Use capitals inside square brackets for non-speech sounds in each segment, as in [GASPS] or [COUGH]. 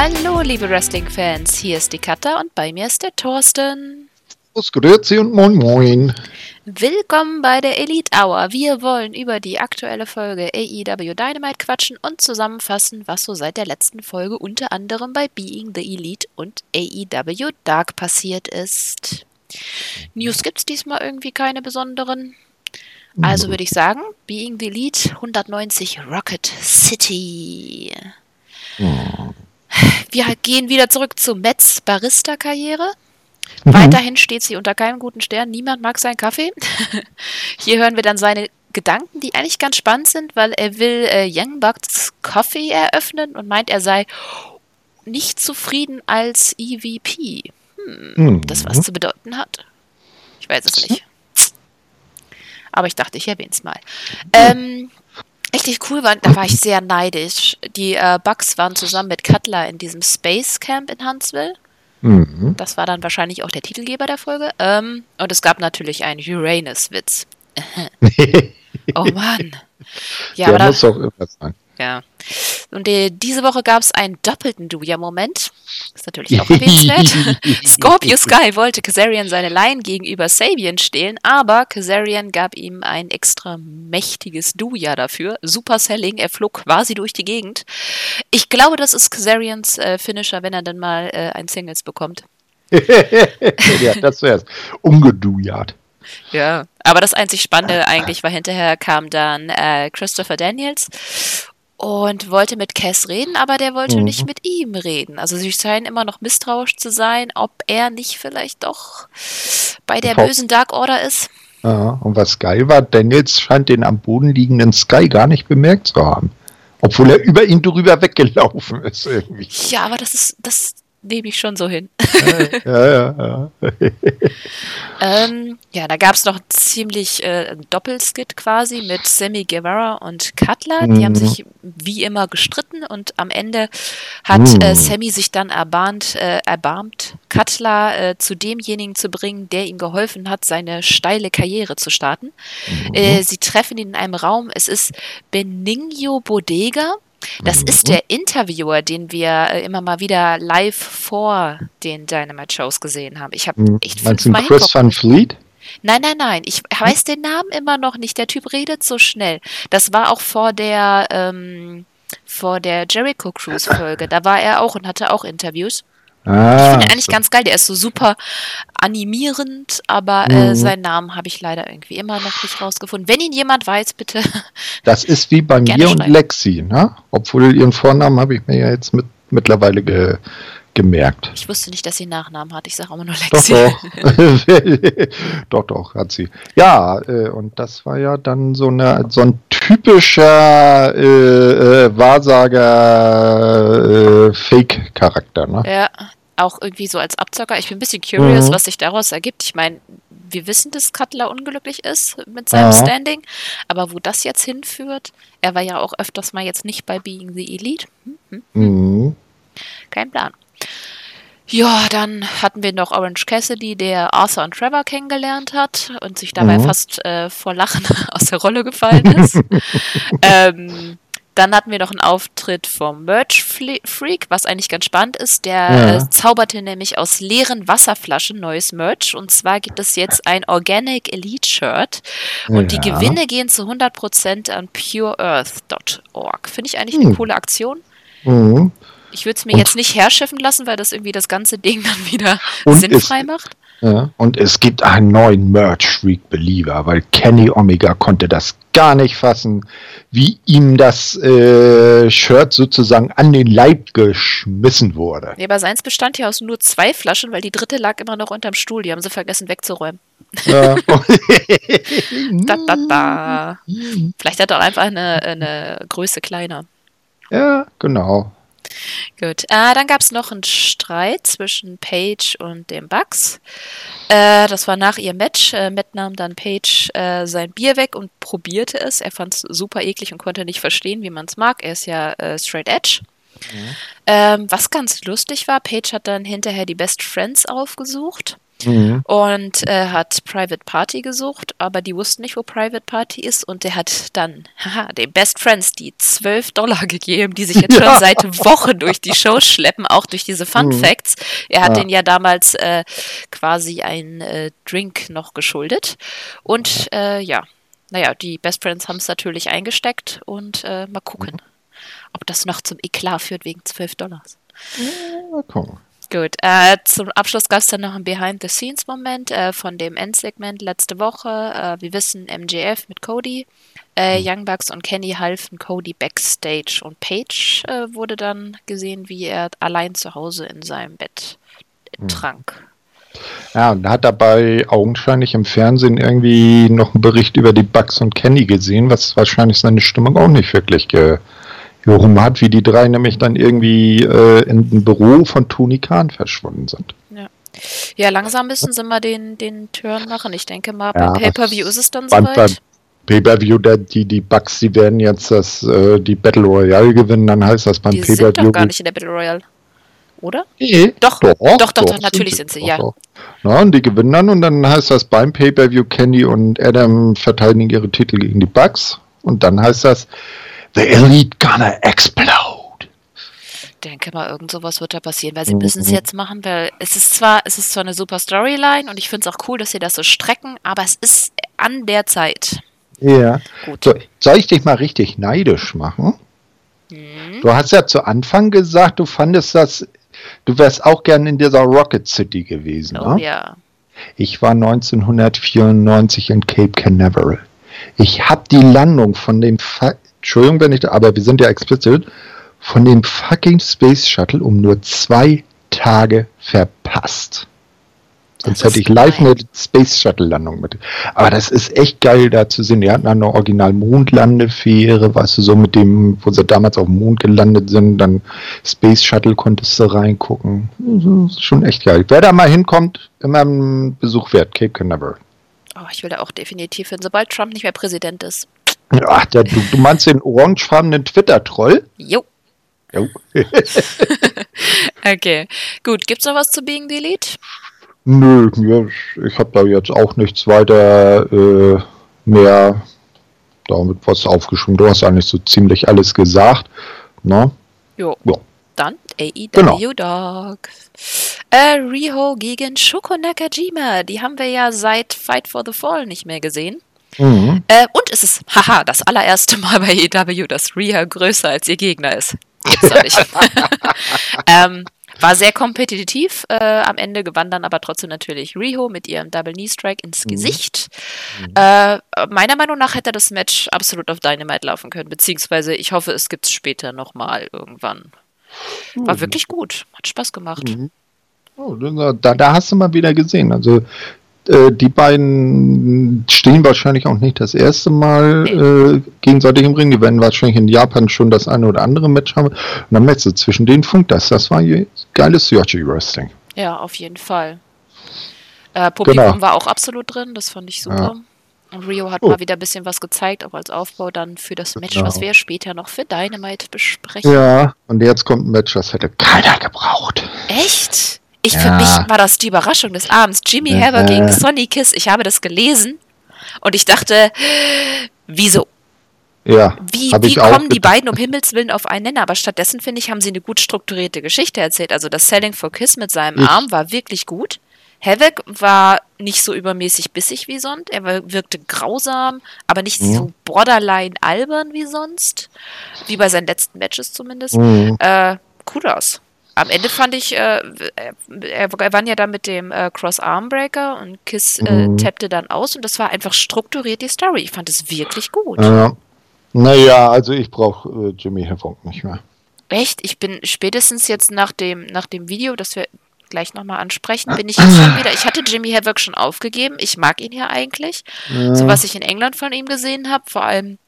Hallo, liebe Wrestling-Fans, hier ist die Katha und bei mir ist der Thorsten. Grüß Grüezi und moin moin. Willkommen bei der Elite Hour. Wir wollen über die aktuelle Folge AEW Dynamite quatschen und zusammenfassen, was so seit der letzten Folge unter anderem bei Being the Elite und AEW Dark passiert ist. News gibt's diesmal irgendwie keine besonderen. Also würde ich sagen, Being the Elite 190 Rocket City. Wir gehen wieder zurück zu Mets Barista-Karriere. Weiterhin steht sie unter keinem guten Stern. Niemand mag seinen Kaffee. [LAUGHS] Hier hören wir dann seine Gedanken, die eigentlich ganz spannend sind, weil er will äh, Young Bucks Coffee eröffnen und meint, er sei nicht zufrieden als EVP. Hm, Mhm. Das was zu bedeuten hat. Ich weiß es nicht. Aber ich dachte, ich erwähne es mal. Ähm, richtig cool war, da war ich sehr neidisch. Die äh, Bucks waren zusammen mit Cutler in diesem Space Camp in Huntsville. Mhm. Das war dann wahrscheinlich auch der Titelgeber der Folge. Ähm, und es gab natürlich einen Uranus-Witz. [LAUGHS] Oh Mann. Ja, Der muss doch irgendwas sein. Ja. Und die, diese Woche gab es einen doppelten Duja-Moment. Ist natürlich auch [LAUGHS] erwähnenswert. Scorpio Sky wollte Kazarian seine Line gegenüber Sabian stehlen, aber Kazarian gab ihm ein extra mächtiges Duja dafür. Super Selling, er flog quasi durch die Gegend. Ich glaube, das ist Kazarians äh, Finisher, wenn er dann mal äh, ein Singles bekommt. [LAUGHS] ja, das wär's. Umgedujat. Ja, aber das einzig Spannende eigentlich war, hinterher kam dann äh, Christopher Daniels und wollte mit Cass reden, aber der wollte Mhm. nicht mit ihm reden. Also sie scheinen immer noch misstrauisch zu sein, ob er nicht vielleicht doch bei der bösen Dark Order ist. Ja, und was geil war, Daniels scheint den am Boden liegenden Sky gar nicht bemerkt zu haben. Obwohl er über ihn drüber weggelaufen [LAUGHS] ist irgendwie. Ja, aber das ist, das nehme ich schon so hin. [LAUGHS] ja, ja, ja. [LAUGHS] Ähm, ja, da gab es noch ziemlich äh, Doppelskit quasi mit Sammy Guevara und Cutler. Die haben Mhm. sich wie immer gestritten und am Ende hat Mhm. äh, Sammy sich dann erbahnt, äh, erbarmt, Cutler äh, zu demjenigen zu bringen, der ihm geholfen hat, seine steile Karriere zu starten. Äh, sie treffen ihn in einem Raum. Es ist Benigno Bodega. Das ist der Interviewer, den wir äh, immer mal wieder live vor den Dynamite-Shows gesehen haben. Ich habe Hm, echt fünfmal Chris Van. Fleet? Nein, nein, nein. Ich weiß den Namen immer noch nicht. Der Typ redet so schnell. Das war auch vor der, ähm, vor der Jericho Cruise Folge. Da war er auch und hatte auch Interviews. Ich Ah, finde ihn eigentlich so. ganz geil. Der ist so super animierend, aber äh, Mhm. seinen Namen habe ich leider irgendwie immer noch nicht rausgefunden. Wenn ihn jemand weiß, bitte. [LAUGHS] das ist wie bei mir und. Lexi, ne? Obwohl ihren Vornamen habe ich mir ja jetzt mit, mittlerweile ge, gemerkt. Ich wusste nicht, dass sie einen Nachnamen hat. Ich sage immer nur Doch, Lexi. doch. [LAUGHS] [LAUGHS] doch, doch, hat sie. Ja, äh, und das war ja dann so, eine, so ein typischer äh, äh, Wahrsager äh, Fake-Charakter, ne? Ja, auch irgendwie so als Abzocker. Ich bin ein bisschen curious, Mhm. was sich daraus ergibt. Ich meine, wir wissen, dass Cutler unglücklich ist mit seinem Ja. Standing, aber wo das jetzt hinführt, er war ja auch öfters mal jetzt nicht bei Being the Elite. Hm, hm, Mhm. kein Plan. Ja, dann hatten wir noch Orange Cassidy, der Arthur und Trevor kennengelernt hat und sich dabei Mhm. fast äh, vor Lachen [LAUGHS] aus der Rolle gefallen ist. [LAUGHS] ähm, dann hatten wir noch einen Auftritt vom Merch Freak, was eigentlich ganz spannend ist. Der Ja. äh, zauberte nämlich aus leeren Wasserflaschen neues Merch. Und zwar gibt es jetzt ein Organic Elite Shirt. Und die Ja. Gewinne gehen zu 100% an pureearth.org. Finde ich eigentlich eine Hm. coole Aktion. Mhm. Ich würde es mir Und- jetzt nicht herschiffen lassen, weil das irgendwie das ganze Ding [LAUGHS] dann wieder sinnfrei es- macht. Ja. Und es gibt einen neuen Merch-Freak-Believer, weil Kenny Omega konnte das gar nicht fassen, wie ihm das äh, Shirt sozusagen an den Leib geschmissen wurde. Ja, aber seins bestand ja aus nur zwei Flaschen, weil die dritte lag immer noch unterm Stuhl. Die haben sie vergessen wegzuräumen. Ja. [LAUGHS] [LAUGHS] Da, da, da. Vielleicht hat er auch einfach eine, eine Größe kleiner. ja, genau. Gut. Äh, dann gab es noch einen Streit zwischen Paige und dem Bugs. Äh, das war nach ihrem Match. Äh, Matt nahm dann Paige äh, sein Bier weg und probierte es. Er fand es super eklig und konnte nicht verstehen, wie man es mag. Er ist ja äh, straight edge. Ähm, was ganz lustig war, Paige hat dann hinterher die Best Friends aufgesucht. Mhm. Und äh, hat Private Party gesucht, aber die wussten nicht, wo Private Party ist. Und der hat dann, [LAUGHS] haha, den Best Friends die 12 Dollar gegeben, die sich jetzt schon ja. seit Wochen durch die Show schleppen, auch durch diese Fun mhm. Facts. Er hat ja. den ja damals äh, quasi einen äh, Drink noch geschuldet. Und äh, ja, naja, die Best Friends haben es natürlich eingesteckt und äh, mal gucken, mhm. ob das noch zum Eklat führt wegen 12 Dollars. Ja, gucken. Gut, äh, zum Abschluss gab es dann noch einen Behind-the-Scenes-Moment äh, von dem Endsegment letzte Woche. Äh, wir wissen, MJF mit Cody, äh, mhm. Young Bucks und Kenny halfen Cody backstage und Paige äh, wurde dann gesehen, wie er allein zu Hause in seinem Bett mhm. trank. Ja, und hat dabei augenscheinlich im Fernsehen irgendwie noch einen Bericht über die Bucks und Kenny gesehen, was wahrscheinlich seine Stimmung auch nicht wirklich ge Hat, wie die drei nämlich dann irgendwie äh, in dem Büro von Tony Khan verschwunden sind. Ja. Ja, langsam müssen sie mal den, den Turn machen. Ich denke mal, beim ja, Pay-Per-View ist es dann soweit. Beim Pay-Per-View, die, die Bugs, die werden jetzt das, äh, die Battle Royale gewinnen, dann heißt das beim Pay-Per-View. Die sind doch gar nicht in der Battle Royale. Oder? Nee, doch, doch, doch, doch, doch natürlich sind sie, sind sie ja. Ja, und die gewinnen dann und dann heißt das beim Pay-Per-View, Kenny und Adam verteidigen ihre Titel gegen die Bugs und dann heißt das, The Elite gonna explode. denke mal, irgend sowas wird da passieren, weil sie mhm. müssen es jetzt machen, weil es ist zwar, es ist zwar eine super Storyline und ich finde es auch cool, dass sie das so strecken, aber es ist an der Zeit. Ja. Gut. So, soll ich dich mal richtig neidisch machen? Mhm. Du hast ja zu Anfang gesagt, du fandest das, du wärst auch gern in dieser Rocket City gewesen. Oh ne? ja. Ich war 1994 in Cape Canaveral. Ich habe die Landung von dem Entschuldigung, wenn ich, aber wir sind ja explizit, von dem fucking Space Shuttle um nur zwei Tage verpasst. Sonst hätte ich live eine Space Shuttle Landung mit. Aber das ist echt geil da zu sehen. Die hatten eine Original Mondlandefähre, weißt du, so mit dem, wo sie damals auf dem Mond gelandet sind, dann Space Shuttle konntest du reingucken. Ist schon echt geil. Wer da mal hinkommt, immer einen Besuch wert, Cape Canaveral. Oh, ich will da auch definitiv hin, sobald Trump nicht mehr Präsident ist. Ach, der, du, du meinst den orangefarbenen Twitter-Troll? Jo. Jo. [LAUGHS] okay, gut. Gibt's noch was zu Being Delete? Nö, ich habe da jetzt auch nichts weiter äh, mehr damit was aufgeschrieben. Du hast eigentlich so ziemlich alles gesagt. Ne? Jo. Ja. Dann AEW genau. Dog. Äh, Riho gegen Shoko Nakajima. Die haben wir ja seit Fight for the Fall nicht mehr gesehen. Mhm. Äh, und es ist, haha, das allererste Mal bei EW, dass Rhea größer als ihr Gegner ist. [LAUGHS] Ähm, war sehr kompetitiv. Äh, am Ende gewann dann aber trotzdem natürlich Riho mit ihrem Double Knee Strike ins mhm. Gesicht. Mhm. Äh, meiner Meinung nach hätte das Match absolut auf Dynamite laufen können, beziehungsweise ich hoffe, es gibt es später nochmal irgendwann. War mhm. wirklich gut, hat Spaß gemacht. Mhm. Oh, da, da hast du mal wieder gesehen. Also äh, die beiden stehen wahrscheinlich auch nicht das erste Mal äh, gegenseitig im Ring. Die werden wahrscheinlich in Japan schon das eine oder andere Match haben. Und dann merkst du zwischen den Funk das. Das war geiles Yoshi Wrestling. Ja, auf jeden Fall. Äh, Publikum genau. war auch absolut drin. Das fand ich super. Ja. Und Rio hat oh. mal wieder ein bisschen was gezeigt, auch als Aufbau dann für das Match, genau. was wir später noch für Dynamite besprechen. Ja, und jetzt kommt ein Match, das hätte keiner gebraucht. Echt? Ich, ja. Für mich war das die Überraschung des Abends. Jimmy ja. Haver gegen Sonny Kiss. Ich habe das gelesen und ich dachte, wieso? Ja, wie, wie kommen die beiden um Himmels Willen auf einen Nenner? Aber stattdessen, finde ich, haben sie eine gut strukturierte Geschichte erzählt. Also das Selling for Kiss mit seinem ich. Arm war wirklich gut. Havoc war nicht so übermäßig bissig wie sonst. Er wirkte grausam, aber nicht mhm. so borderline albern wie sonst. Wie bei seinen letzten Matches zumindest. Mhm. Äh, Kudos am Ende fand ich, äh, er, er war ja da mit dem äh, Cross-Armbreaker und Kiss äh, mhm. tappte dann aus und das war einfach strukturiert die Story. Ich fand es wirklich gut. Ja. Naja, also ich brauche äh, Jimmy Havoc nicht mehr. Echt? Ich bin spätestens jetzt nach dem, nach dem Video, das wir gleich nochmal ansprechen, bin ich [CLEARS THROAT] jetzt schon wieder. Ich hatte Jimmy Havoc schon aufgegeben. Ich mag ihn ja eigentlich. Ja. So was ich in England von ihm gesehen habe, vor allem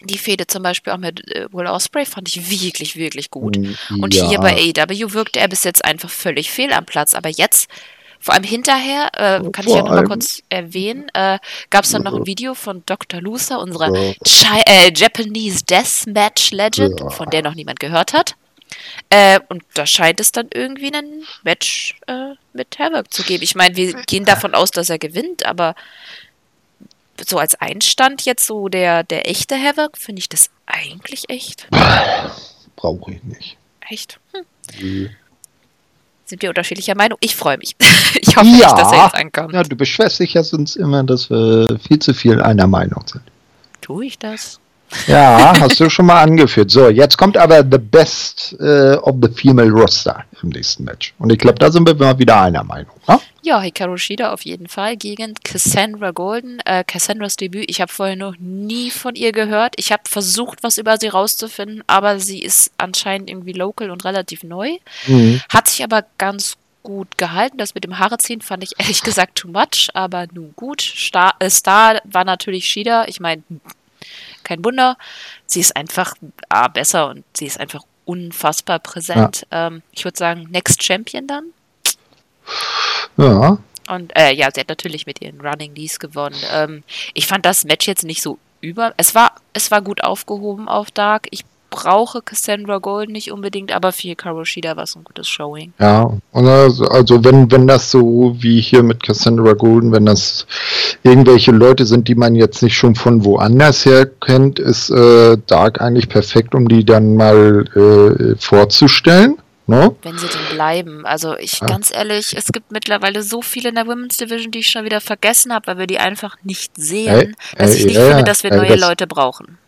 die Fehde zum Beispiel auch mit äh, Will Osprey fand ich wirklich, wirklich gut. Mm, Und ja. hier bei AEW wirkte er bis jetzt einfach völlig fehl am Platz. Aber jetzt, vor allem hinterher, äh, kann vor ich ja nochmal kurz erwähnen, äh, gab es dann noch ein Video von Dr. Luther, unserer ja. äh, Japanese Deathmatch Legend, ja. von der noch niemand gehört hat. Äh, und da scheint es dann irgendwie ein Match äh, mit Havoc zu geben. Ich meine, wir gehen davon aus, dass er gewinnt, aber so als Einstand jetzt so der, der echte Havoc, finde ich das eigentlich echt. Brauche ich nicht. Echt? Hm. Sind wir unterschiedlicher Meinung? Ich freue mich. [LAUGHS] ich hoffe ja, nicht, dass er jetzt ankommt. Ja, du beschwerst dich ja sonst immer, dass wir viel zu viel einer Meinung sind. Tue ich das? Ja, hast du schon mal angeführt. So, jetzt kommt aber the best uh, of the female roster im nächsten Match. Und ich glaube, da sind wir mal wieder einer Meinung. Ne? Ja, Hikaru Shida auf jeden Fall gegen Cassandra Golden. Äh, Cassandras Debüt, ich habe vorher noch nie von ihr gehört. Ich habe versucht, was über sie rauszufinden, aber sie ist anscheinend irgendwie local und relativ neu. Mhm. Hat sich aber ganz gut gehalten. Das mit dem Haare ziehen fand ich [LAUGHS] ehrlich gesagt too much, aber nun gut. Star, äh, Star war natürlich Shida. Ich meine, kein Wunder. Sie ist einfach A, besser und sie ist einfach unfassbar präsent. Ja. Ähm, ich würde sagen, Next Champion dann. Ja. Und äh, ja, sie hat natürlich mit ihren Running Knees gewonnen. Ähm, ich fand das Match jetzt nicht so über. Es war, es war gut aufgehoben auf Dark. Ich brauche Cassandra Gold nicht unbedingt, aber für Hikaru Shida war es ein gutes Showing. Ja, also, also wenn, wenn das so wie hier mit Cassandra Golden, wenn das irgendwelche Leute sind, die man jetzt nicht schon von woanders her kennt, ist äh, Dark eigentlich perfekt, um die dann mal äh, vorzustellen. No? Wenn sie denn bleiben. Also ich, ja. ganz ehrlich, es gibt mittlerweile so viele in der Women's Division, die ich schon wieder vergessen habe, weil wir die einfach nicht sehen, äh, dass ich nicht äh, finde, dass wir neue das, Leute brauchen.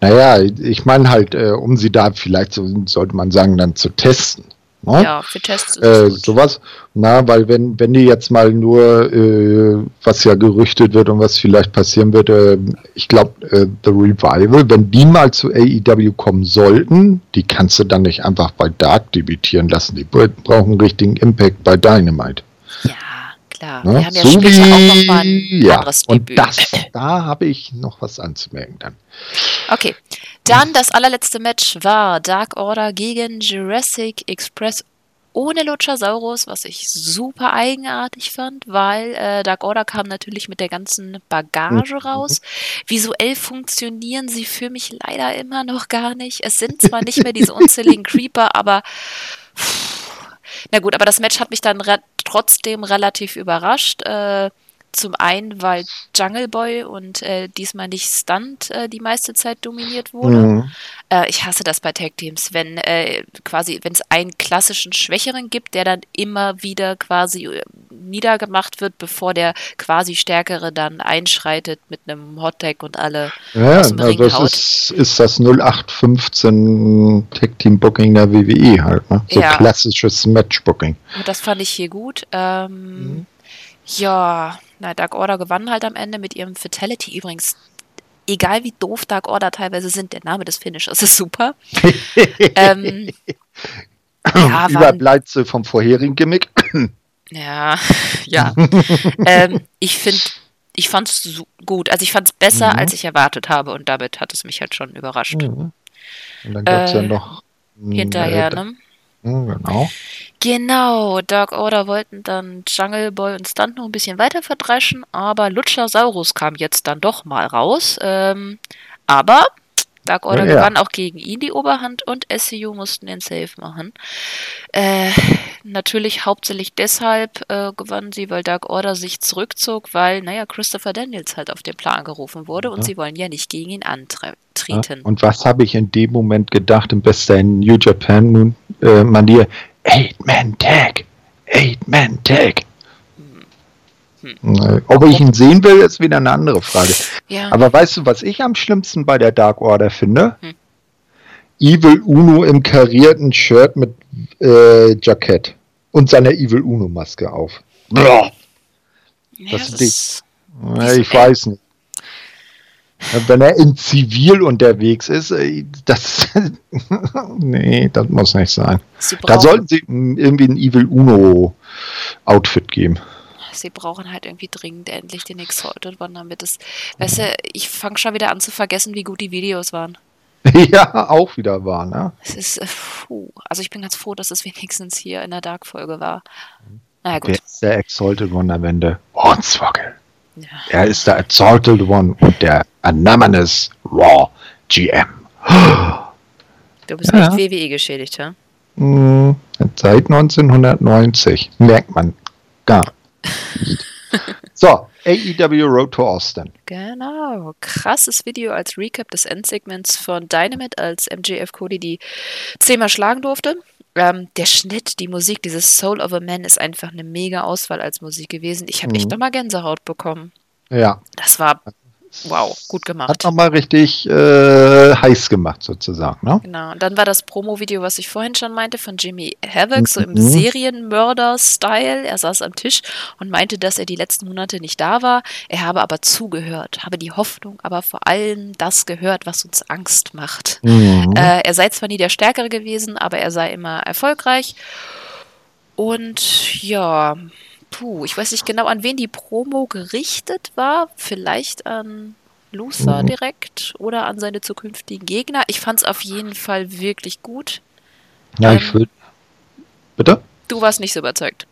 Naja, ich meine halt, äh, um sie da vielleicht, so, sollte man sagen, dann zu testen. Ne? Ja, für Tests äh, Sowas, na, weil wenn, wenn die jetzt mal nur, äh, was ja gerüchtet wird und was vielleicht passieren wird, äh, ich glaube, äh, The Revival, wenn die mal zu AEW kommen sollten, die kannst du dann nicht einfach bei Dark debütieren lassen. Die brauchen richtigen Impact bei Dynamite. Ja klar. Ne? Wir haben ja so später wie, auch noch mal ein ja, anderes und Debüt. Das, da habe ich noch was anzumerken dann. Okay, dann das allerletzte Match war Dark Order gegen Jurassic Express ohne Luchasaurus, was ich super eigenartig fand, weil äh, Dark Order kam natürlich mit der ganzen Bagage mhm. raus. Visuell funktionieren sie für mich leider immer noch gar nicht. Es sind zwar nicht mehr diese unzähligen [LAUGHS] Creeper, aber pff, na gut, aber das Match hat mich dann re trotzdem relativ überrascht. Äh, zum einen, weil Jungle Boy und äh, diesmal nicht Stunt äh, die meiste Zeit dominiert wurde. Mhm. Äh, ich hasse das bei Tag Teams, wenn äh, quasi, wenn es einen klassischen Schwächeren gibt, der dann immer wieder quasi äh, niedergemacht wird, bevor der quasi Stärkere dann einschreitet mit einem Hot Tag und alle ja, aus dem Ring das haut. Ist, ist das 0815 Tag Team Booking der WWE halt, ne? So ja. klassisches Match Booking. Und das fand ich hier gut. Ähm, mhm. Ja, na, Dark Order gewann halt am Ende mit ihrem Fatality. Übrigens, egal wie doof Dark Order teilweise sind, der Name des Finishers ist super. [LAUGHS] ähm, ja, Überbleibsel vom vorherigen Gimmick. ja, [LAUGHS] ja. ähm, ich finde, ich fand es so gut. Also ich fand es besser, mhm. als ich erwartet habe und damit hat es mich halt schon überrascht. Mhm. Und dann gab es äh, ja noch hinterher, ne? Genau. Genau, Dark Order wollten dann Jungle Boy und Stunt noch ein bisschen weiter verdreschen, aber Luchasaurus kam jetzt dann doch mal raus. Ähm, aber Dark Order ja, gewann auch gegen ihn die Oberhand und SCU mussten den Save machen. Äh, natürlich hauptsächlich deshalb äh, gewannen sie, weil Dark Order sich zurückzog, weil, naja, Christopher Daniels halt auf den Plan gerufen wurde und ja. sie wollen ja nicht gegen ihn antreten. Ja. Und was habe ich in dem Moment gedacht, im besten New Japan äh? Eight-Man-Tag. Eight-Man-Tag. Hm. Ob ich ihn sehen will, ist wieder eine andere Frage. Ja. Aber weißt du, was ich am schlimmsten bei der Dark Order finde? Hm. Evil Uno im karierten Shirt mit äh, Jackett und seiner Evil Uno Maske auf. Ja, das, das ist die, ich weiß nicht. Wenn er in Zivil unterwegs ist, äh, das. [LAUGHS] nee, das muss nicht sein. Da sollten sie irgendwie ein Evil Uno-Outfit geben. Sie brauchen halt irgendwie dringend endlich den Exalted One, damit es. Weißt du, ich fange schon wieder an zu vergessen, wie gut die Videos waren. [LAUGHS] ja, auch wieder waren, ne? Es ist. Äh, puh. Also ich bin ganz froh, dass es wenigstens hier in der Dark-Folge war. Naja, gut. Wer ist der Exalted One am Ende? Hornswoggle. Ja. Er ist der Exalted One und der Anonymous Raw GM. [GASPS] Du bist ja. echt WWE geschädigt, ja? Hm, seit 1990. Merkt man gar nicht. [LAUGHS] so, AEW Road to Austin. Genau. Krasses Video als Recap des Endsegments von Dynamite, als MJF Cody die zehnmal schlagen durfte. Ähm, der Schnitt, die Musik, dieses Soul of a Man ist einfach eine mega Auswahl als Musik gewesen. Ich habe echt Mhm. nochmal Gänsehaut bekommen. Ja, Das war, wow, gut gemacht. hat nochmal richtig äh, heiß gemacht sozusagen. Ne? Genau. Und dann war das Promo-Video, was ich vorhin schon meinte, von Jimmy Havoc, so im Mhm. Serienmörder-Style. Er saß am Tisch und meinte, dass er die letzten Monate nicht da war. Er habe aber zugehört, habe die Hoffnung, aber vor allem das gehört, was uns Angst macht. Mhm. Äh, er sei zwar nie der Stärkere gewesen, aber er sei immer erfolgreich. Und ja, puh, ich weiß nicht genau, an wen die Promo gerichtet war. Vielleicht an Luther Mhm. direkt oder an seine zukünftigen Gegner. Ich fand es auf jeden Fall wirklich gut. ja, ähm, ich würde. Bitte? Du warst nicht so überzeugt.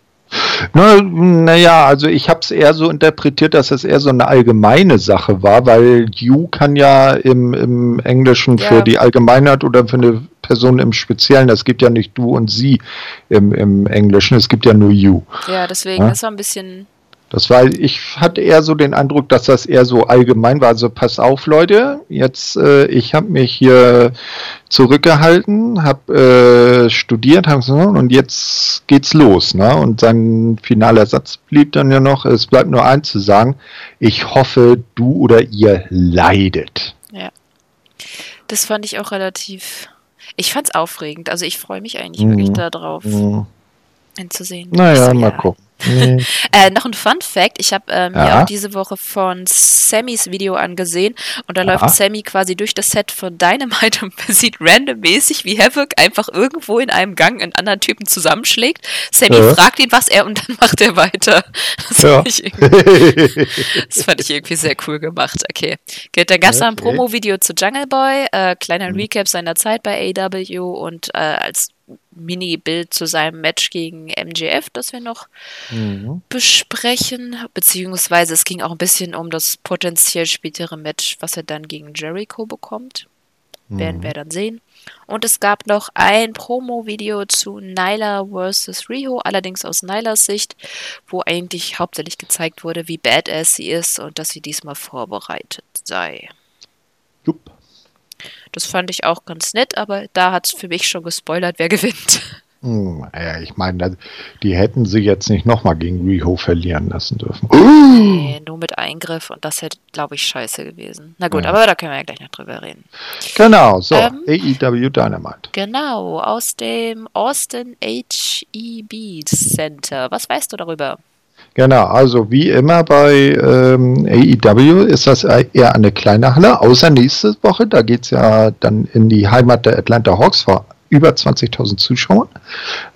Naja, na ja, also ich habe es eher so interpretiert, dass es eher so eine allgemeine Sache war, weil you kann ja im, im Englischen Ja. für die Allgemeinheit oder für eine Person im Speziellen, es gibt ja nicht du und sie im, im Englischen, es gibt ja nur you. Ja, deswegen, Ja. das war ein bisschen. Das war, ich hatte eher so den Eindruck, dass das eher so allgemein war. Also pass auf, Leute, jetzt, äh, ich habe mich hier zurückgehalten, habe äh, studiert, hab und jetzt geht's los. Ne? Und sein finaler Satz blieb dann ja noch, es bleibt nur eins zu sagen, ich hoffe, du oder ihr leidet. Das fand ich auch relativ. Ich fand's aufregend. Also ich freue mich eigentlich Mhm. wirklich darauf, Hm. ihn zu sehen. Naja, mal ja. gucken. Nee. [LAUGHS] Äh, noch ein Fun Fact: Ich habe äh, mir Ja. auch diese Woche von Sammys Video angesehen und da Ja. läuft Sammy quasi durch das Set von Dynamite und man sieht randommäßig, wie Havoc einfach irgendwo in einem Gang einen anderen Typen zusammenschlägt. Sammy Ja. fragt ihn was er und dann [LAUGHS] macht er weiter. Das, Ja. fand, ich irgendwie, das fand ich irgendwie sehr cool gemacht. Okay. Gut, dann gab es noch ein Okay. Promo-Video zu Jungle Boy, äh, kleiner Mhm. Recap seiner Zeit bei AW und äh, als Mini-Bild zu seinem Match gegen MJF, das wir noch Mhm. besprechen, beziehungsweise es ging auch ein bisschen um das potenziell spätere Match, was er dann gegen Jericho bekommt. Werden Mhm. wir dann sehen. Und es gab noch ein Promo-Video zu Nyla vs. Riho, allerdings aus Nylas Sicht, wo eigentlich hauptsächlich gezeigt wurde, wie badass sie ist und dass sie diesmal vorbereitet sei. Jupp. Das fand ich auch ganz nett, aber da hat es für mich schon gespoilert, wer gewinnt. Hm, ja, ich meine, die hätten sie jetzt nicht nochmal gegen Riho verlieren lassen dürfen. Nee, nur mit Eingriff und das hätte, glaube ich, scheiße gewesen. Na gut, Ja. aber da können wir ja gleich noch drüber reden. Genau, so, Ähm. AEW Dynamite. Genau, aus dem Austin HEB Center. Was weißt du darüber? Genau, also wie immer bei ähm, AEW ist das eher eine kleine Halle, außer nächste Woche, da geht es ja dann in die Heimat der Atlanta Hawks vor über 20.000 Zuschauern,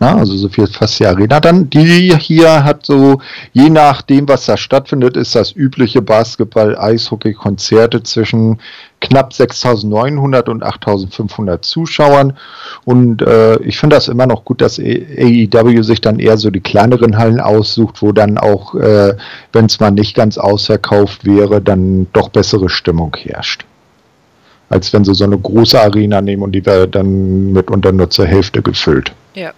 ja, also so viel fast die Arena dann. Die hier hat so, je nachdem, was da stattfindet, ist das übliche Basketball, Eishockey, Konzerte zwischen knapp 6.900 und 8.500 Zuschauern. Und äh, ich finde das immer noch gut, dass AEW sich dann eher so die kleineren Hallen aussucht, wo dann auch, äh, wenn es mal nicht ganz ausverkauft wäre, dann doch bessere Stimmung herrscht. Als wenn sie so eine große Arena nehmen und die wäre dann mitunter nur zur Hälfte gefüllt. Ja.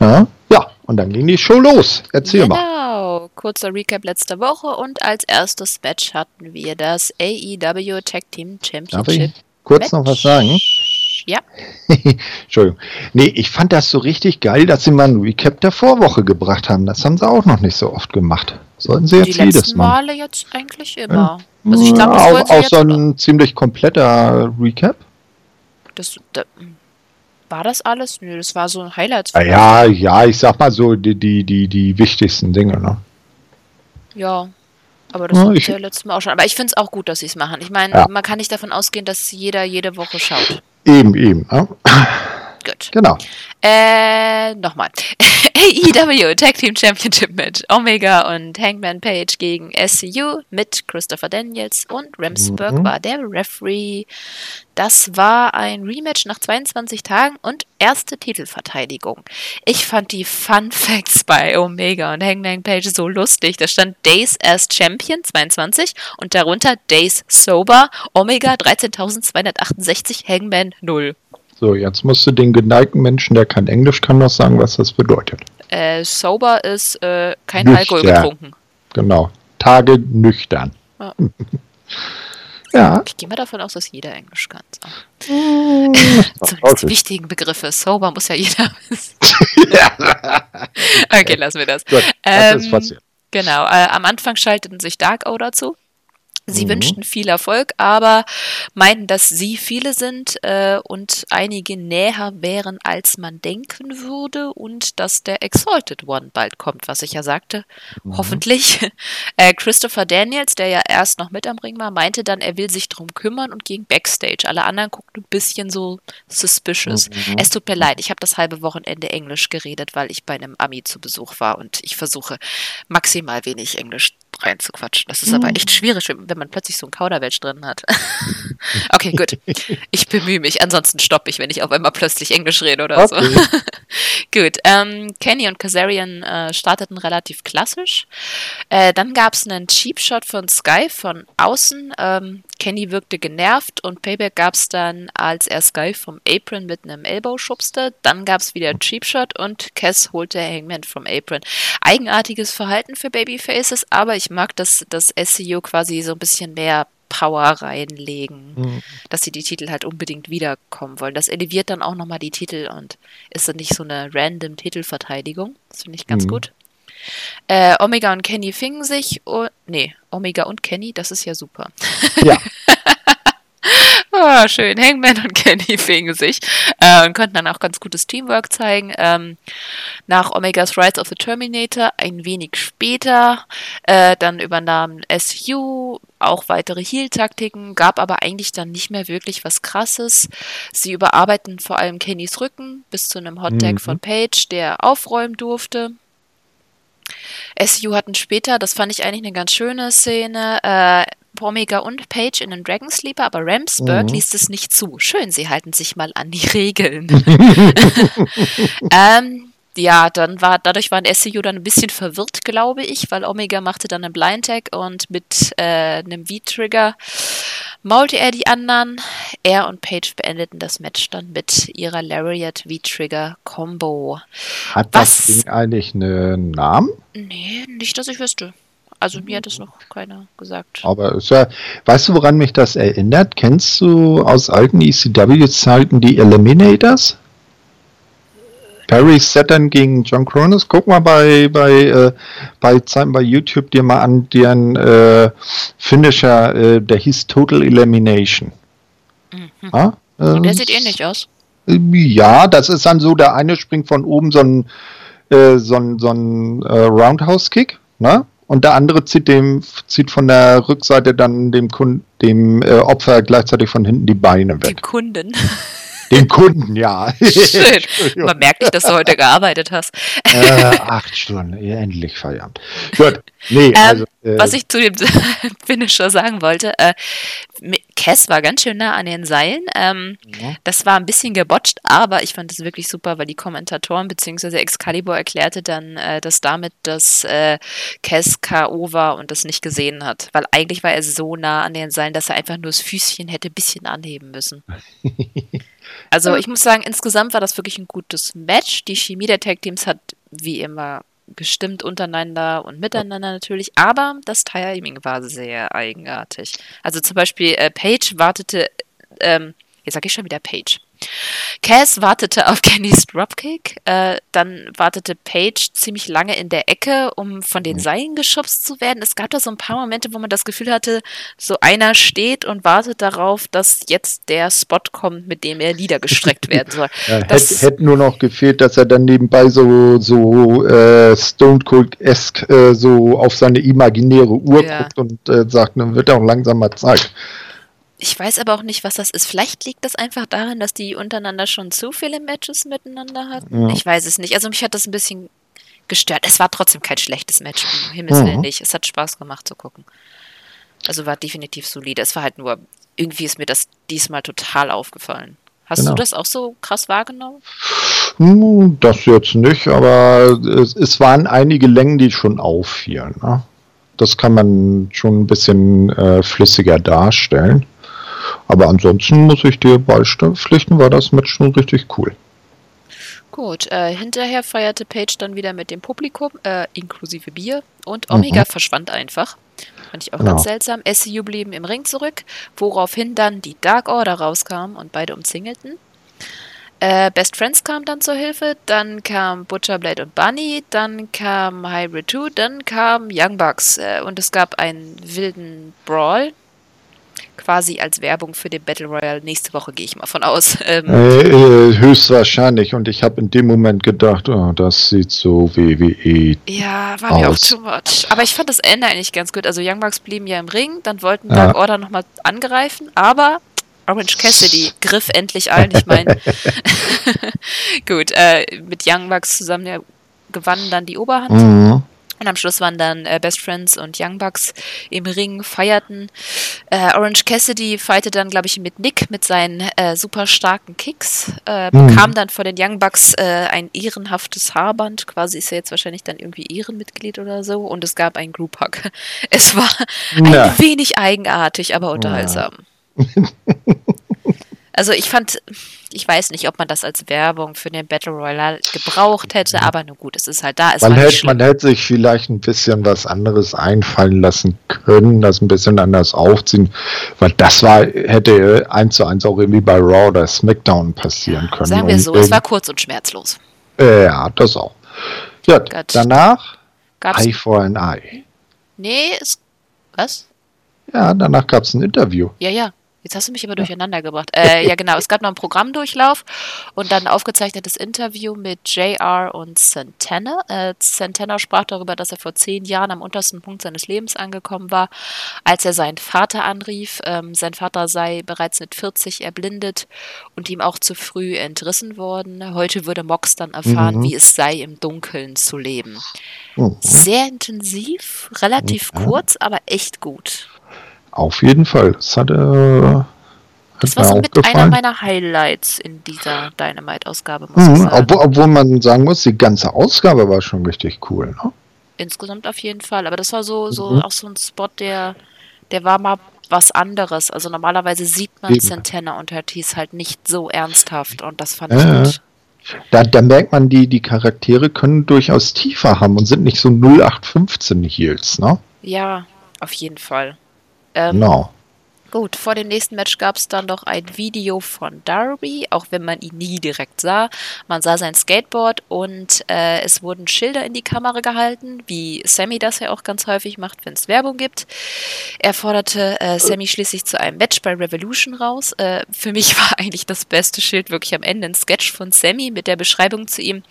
Ja, ja und dann ging die Show los. Erzähl mal. Genau, kurzer Recap letzter Woche und als erstes Match hatten wir das AEW Tag Team Darf Championship. ich kurz noch was sagen? Ja, [LAUGHS] Entschuldigung. Nee, ich fand das so richtig geil, dass sie mal ein Recap der Vorwoche gebracht haben. Das haben sie auch noch nicht so oft gemacht. Sollten sie jetzt jedes Mal. Male jetzt eigentlich immer. Also ich glaube, Ja, das auch, sie auch jetzt so ein ziemlich kompletter Recap. Das, da, war das alles? Nö, das war so ein Highlights. Ah, Ja, ja, ich sag mal so die, die, die, die wichtigsten Dinge. Ne? Ja. Aber das Ja, ja, ich- ja letztes Mal auch schon. Aber ich finde es auch gut, dass sie es machen. Ich meine, Ja. man kann nicht davon ausgehen, dass jeder jede Woche schaut. Eben, eben. Ne? Gut. Genau. Äh, nochmal. [LAUGHS] AEW Tag Team Championship Match. Omega und Hangman Page gegen SCU mit Christopher Daniels und Ramsburg Mhm. war der Referee. Das war ein Rematch nach 22 Tagen und erste Titelverteidigung. Ich fand die Fun Facts bei Omega und Hangman Page so lustig. Da stand Days as Champion 22 und darunter Days Sober. Omega 13.268, Hangman 0. So, jetzt musst du den geneigten Menschen, der kein Englisch kann, noch sagen, was das bedeutet. Äh, sober ist äh, kein Nüchtern. Alkohol getrunken. Genau. Tage nüchtern. Ja. [LAUGHS] ja. Ich gehe mal davon aus, dass jeder Englisch kann. So. Hm, Zumindest die wichtigen Begriffe. Sober muss ja jeder [LAUGHS] wissen. [LAUGHS] okay, lassen wir das. Gut, das ist Ähm, passiert. Genau, äh, am Anfang schalteten sich Dark Outer zu. Sie Mhm. wünschten viel Erfolg, aber meinten, dass sie viele sind äh, und einige näher wären, als man denken würde und dass der Exalted One bald kommt, was ich ja sagte. Hoffentlich. [LAUGHS] Äh, Christopher Daniels, der ja erst noch mit am Ring war, meinte dann, er will sich drum kümmern und ging Backstage. Alle anderen guckten ein bisschen so suspicious. Es tut mir leid, ich habe das halbe Wochenende Englisch geredet, weil ich bei einem Ami zu Besuch war und ich versuche maximal wenig Englisch reinzuquatschen. Das ist aber echt schwierig, wenn wenn man plötzlich so einen Kauderwelsch drin hat. [LAUGHS] okay, gut. Ich bemühe mich. Ansonsten stoppe ich, wenn ich auf einmal plötzlich Englisch rede oder so. Okay. [LAUGHS] Gut, ähm, Kenny und Kazarian äh, starteten relativ klassisch. Äh, dann gab es einen Cheap Shot von Sky von außen. Ähm, Kenny wirkte genervt und Payback gab es dann, als er Sky vom Apron mit einem Elbow schubste. Dann gab es wieder Cheap Shot und Cass holte Hangman vom Apron. Eigenartiges Verhalten für Babyfaces, aber ich mag, dass das SEO quasi so ein bisschen mehr Power reinlegen, Mhm. dass sie die Titel halt unbedingt wiederkommen wollen. Das eleviert dann auch nochmal die Titel und ist dann nicht so eine random Titelverteidigung. Das finde ich ganz Mhm. gut. Äh, Omega und Kenny fingen sich. Oh, nee, Omega und Kenny, das ist ja super. Ja. [LAUGHS] Ah, schön. Hangman und Kenny fingen sich äh, und konnten dann auch ganz gutes Teamwork zeigen. Ähm, nach Omegas Rise of the Terminator ein wenig später, äh, dann übernahm SU auch weitere Heal-Taktiken, gab aber eigentlich dann nicht mehr wirklich was Krasses. Sie überarbeiten vor allem Kennys Rücken bis zu einem Hot-Tag Mhm. von Paige, der aufräumen durfte. SU hatten später, das fand ich eigentlich eine ganz schöne Szene, äh, Omega und Page in den Dragon Sleeper, aber Ramsburg Mhm. liest es nicht zu. Schön, sie halten sich mal an die Regeln. [LAUGHS] ähm, ja, dann war, dadurch war ein SCU dann ein bisschen verwirrt, glaube ich, weil Omega machte dann einen Blind Tag und mit äh, einem V-Trigger maulte er die anderen. Er und Page beendeten das Match dann mit ihrer Lariat V-Trigger Combo. Hat Was? das Ding eigentlich einen Namen? Nee, nicht, dass ich wüsste. Also mir hat es noch keiner gesagt. Aber ist ja, weißt du, woran mich das erinnert? Kennst du aus alten ECW-Zeiten die Eliminators? Perry Saturn gegen John Cronus. Guck mal bei, bei, äh, bei, Zeiten bei YouTube dir mal an, deren äh, Finisher, äh, der hieß Total Elimination. Mhm. Ja, Und der ähm, sieht ähnlich aus. Ja, das ist dann so, der eine springt von oben so ein, äh, so ein, so ein äh, Roundhouse-Kick, ne? Und der andere zieht, dem, zieht von der Rückseite dann dem, Kun dem äh, Opfer gleichzeitig von hinten die Beine Dem weg. Kunden. [LAUGHS] Dem Kunden, ja. [LAUGHS] [LAUGHS] Schön. Man merkt nicht, dass du heute gearbeitet hast. äh, acht Stunden, ja, endlich Feierabend. Gut, nee, also. Äh, Was ich zu dem Finisher sagen wollte, äh, Cass war ganz schön nah an den Seilen. Ähm, Ja. Das war ein bisschen gebotcht, aber ich fand es wirklich super, weil die Kommentatoren bzw. Excalibur erklärte dann, äh, dass damit das äh, Cass K.O. war und das nicht gesehen hat. Weil eigentlich war er so nah an den Seilen, dass er einfach nur das Füßchen hätte ein bisschen anheben müssen. [LAUGHS] Also ich muss sagen, insgesamt war das wirklich ein gutes Match. Die Chemie der Tag Teams hat wie immer gestimmt untereinander und miteinander natürlich, aber das Timing war sehr eigenartig. Also zum Beispiel äh, Paige wartete, ähm, jetzt sage ich schon wieder Paige. Cass wartete auf [LAUGHS] Kennys Dropkick, äh, dann wartete Paige ziemlich lange in der Ecke, um von den Seilen geschubst zu werden. Es gab da so ein paar Momente, wo man das Gefühl hatte, so einer steht und wartet darauf, dass jetzt der Spot kommt, mit dem er niedergestreckt [LAUGHS] werden soll. Ja, Das- hätte, hätte nur noch gefehlt, dass er dann nebenbei so, so äh, Stone Cold-esque äh, so auf seine imaginäre Uhr Ja. guckt und äh, sagt, dann wird auch langsam mal Zeit. Ich weiß aber auch nicht, was das ist. Vielleicht liegt das einfach daran, dass die untereinander schon zu viele Matches miteinander hatten. Ja. Ich weiß es nicht. Also mich hat das ein bisschen gestört. Es war trotzdem kein schlechtes Match, um Himmels Willen Mhm. nicht. Es hat Spaß gemacht zu gucken. Also war definitiv solide. Es war halt nur, irgendwie ist mir das diesmal total aufgefallen. Hast Genau. du das auch so krass wahrgenommen? Hm, Das jetzt nicht, aber es, es waren einige Längen, die schon auffielen. Ne? Das kann man schon ein bisschen äh, flüssiger darstellen. Aber ansonsten muss ich dir beipflichten, war das Match schon richtig cool. Gut, äh, hinterher feierte Page dann wieder mit dem Publikum, äh, inklusive Bier, und Omega mhm. verschwand einfach. Fand ich auch genau. ganz seltsam. SCU blieben im Ring zurück, woraufhin dann die Dark Order rauskam und beide umzingelten. Äh, Best Friends kam dann zur Hilfe, dann kam Butcher, Blade und Bunny, dann kam Hybrid 2, dann kam Young Bucks äh, und es gab einen wilden Brawl, quasi als Werbung für den Battle Royale. Nächste Woche gehe ich mal von aus. [LAUGHS] Ähm, äh, äh, höchstwahrscheinlich. Und ich habe in dem Moment gedacht, oh, das sieht so WWE. Ja, war aus. mir auch too much. Aber ich fand das Ende eigentlich ganz gut. Also Young Bucks blieben ja im Ring, dann wollten ja. Dark Order nochmal angreifen, aber Orange Cassidy [LAUGHS] griff endlich ein. Ich meine, [LAUGHS] gut, äh, mit Young Bucks zusammen ja, gewannen dann die Oberhand. Mhm. Und am Schluss waren dann äh, Best Friends und Young Bucks im Ring, feierten. Äh, Orange Cassidy feierte dann, glaube ich, mit Nick mit seinen äh, super starken Kicks. Äh, mhm. Bekam dann von den Young Bucks äh, ein ehrenhaftes Haarband. Quasi ist er jetzt wahrscheinlich dann irgendwie Ehrenmitglied oder so. Und es gab einen Group Hug. [LAUGHS] Es war ja. ein wenig eigenartig, aber unterhaltsam. Ja. [LAUGHS] Also ich fand, ich weiß nicht, ob man das als Werbung für den Battle Royale gebraucht hätte, aber nur gut, es ist halt da. Man, hätte, man hätte sich vielleicht ein bisschen was anderes einfallen lassen können, das ein bisschen anders aufziehen, weil das war, hätte eins zu eins auch irgendwie bei Raw oder SmackDown passieren können. Sagen wir so, es war kurz und schmerzlos. Äh, ja, das auch. Ja, Gott. danach Gab's Eye for an Eye. Nee, es, was? Ja, danach gab es ein Interview. Ja, ja. Jetzt hast du mich aber durcheinander gebracht. Äh, ja, genau. Es gab noch einen Programmdurchlauf und dann ein aufgezeichnetes Interview mit JR und Santana. Äh, Santana sprach darüber, dass er vor zehn Jahren am untersten Punkt seines Lebens angekommen war, als er seinen Vater anrief. Ähm, sein Vater sei bereits mit 40 erblindet und ihm auch zu früh entrissen worden. Heute würde Mox dann erfahren, mhm. wie es sei, im Dunkeln zu leben. Mhm. Sehr intensiv, relativ kurz, aber echt gut. Auf jeden Fall. Das hat, äh, das war so mit gefallen. einer meiner Highlights in dieser Dynamite-Ausgabe, mhm. Obwohl, obwohl, man sagen muss, die ganze Ausgabe war schon richtig cool, ne? Insgesamt auf jeden Fall. Aber das war so, so mhm. auch so ein Spot, der, der war mal was anderes. Also normalerweise sieht man Eben. Santana und Ortiz halt nicht so ernsthaft und das fand äh, ich gut. Da, da, merkt man, die, die Charaktere können durchaus tiefer haben und sind nicht so 0815 Heels, ne? Ja, auf jeden Fall. Ähm, no. Gut, vor dem nächsten Match gab es dann noch ein Video von Darby, auch wenn man ihn nie direkt sah. Man sah sein Skateboard und äh, es wurden Schilder in die Kamera gehalten, wie Sammy das ja auch ganz häufig macht, wenn es Werbung gibt. Er forderte äh, Sammy schließlich zu einem Match bei Revolution raus. Äh, für mich [LAUGHS] war eigentlich das beste Schild wirklich am Ende ein Sketch von Sammy mit der Beschreibung zu ihm: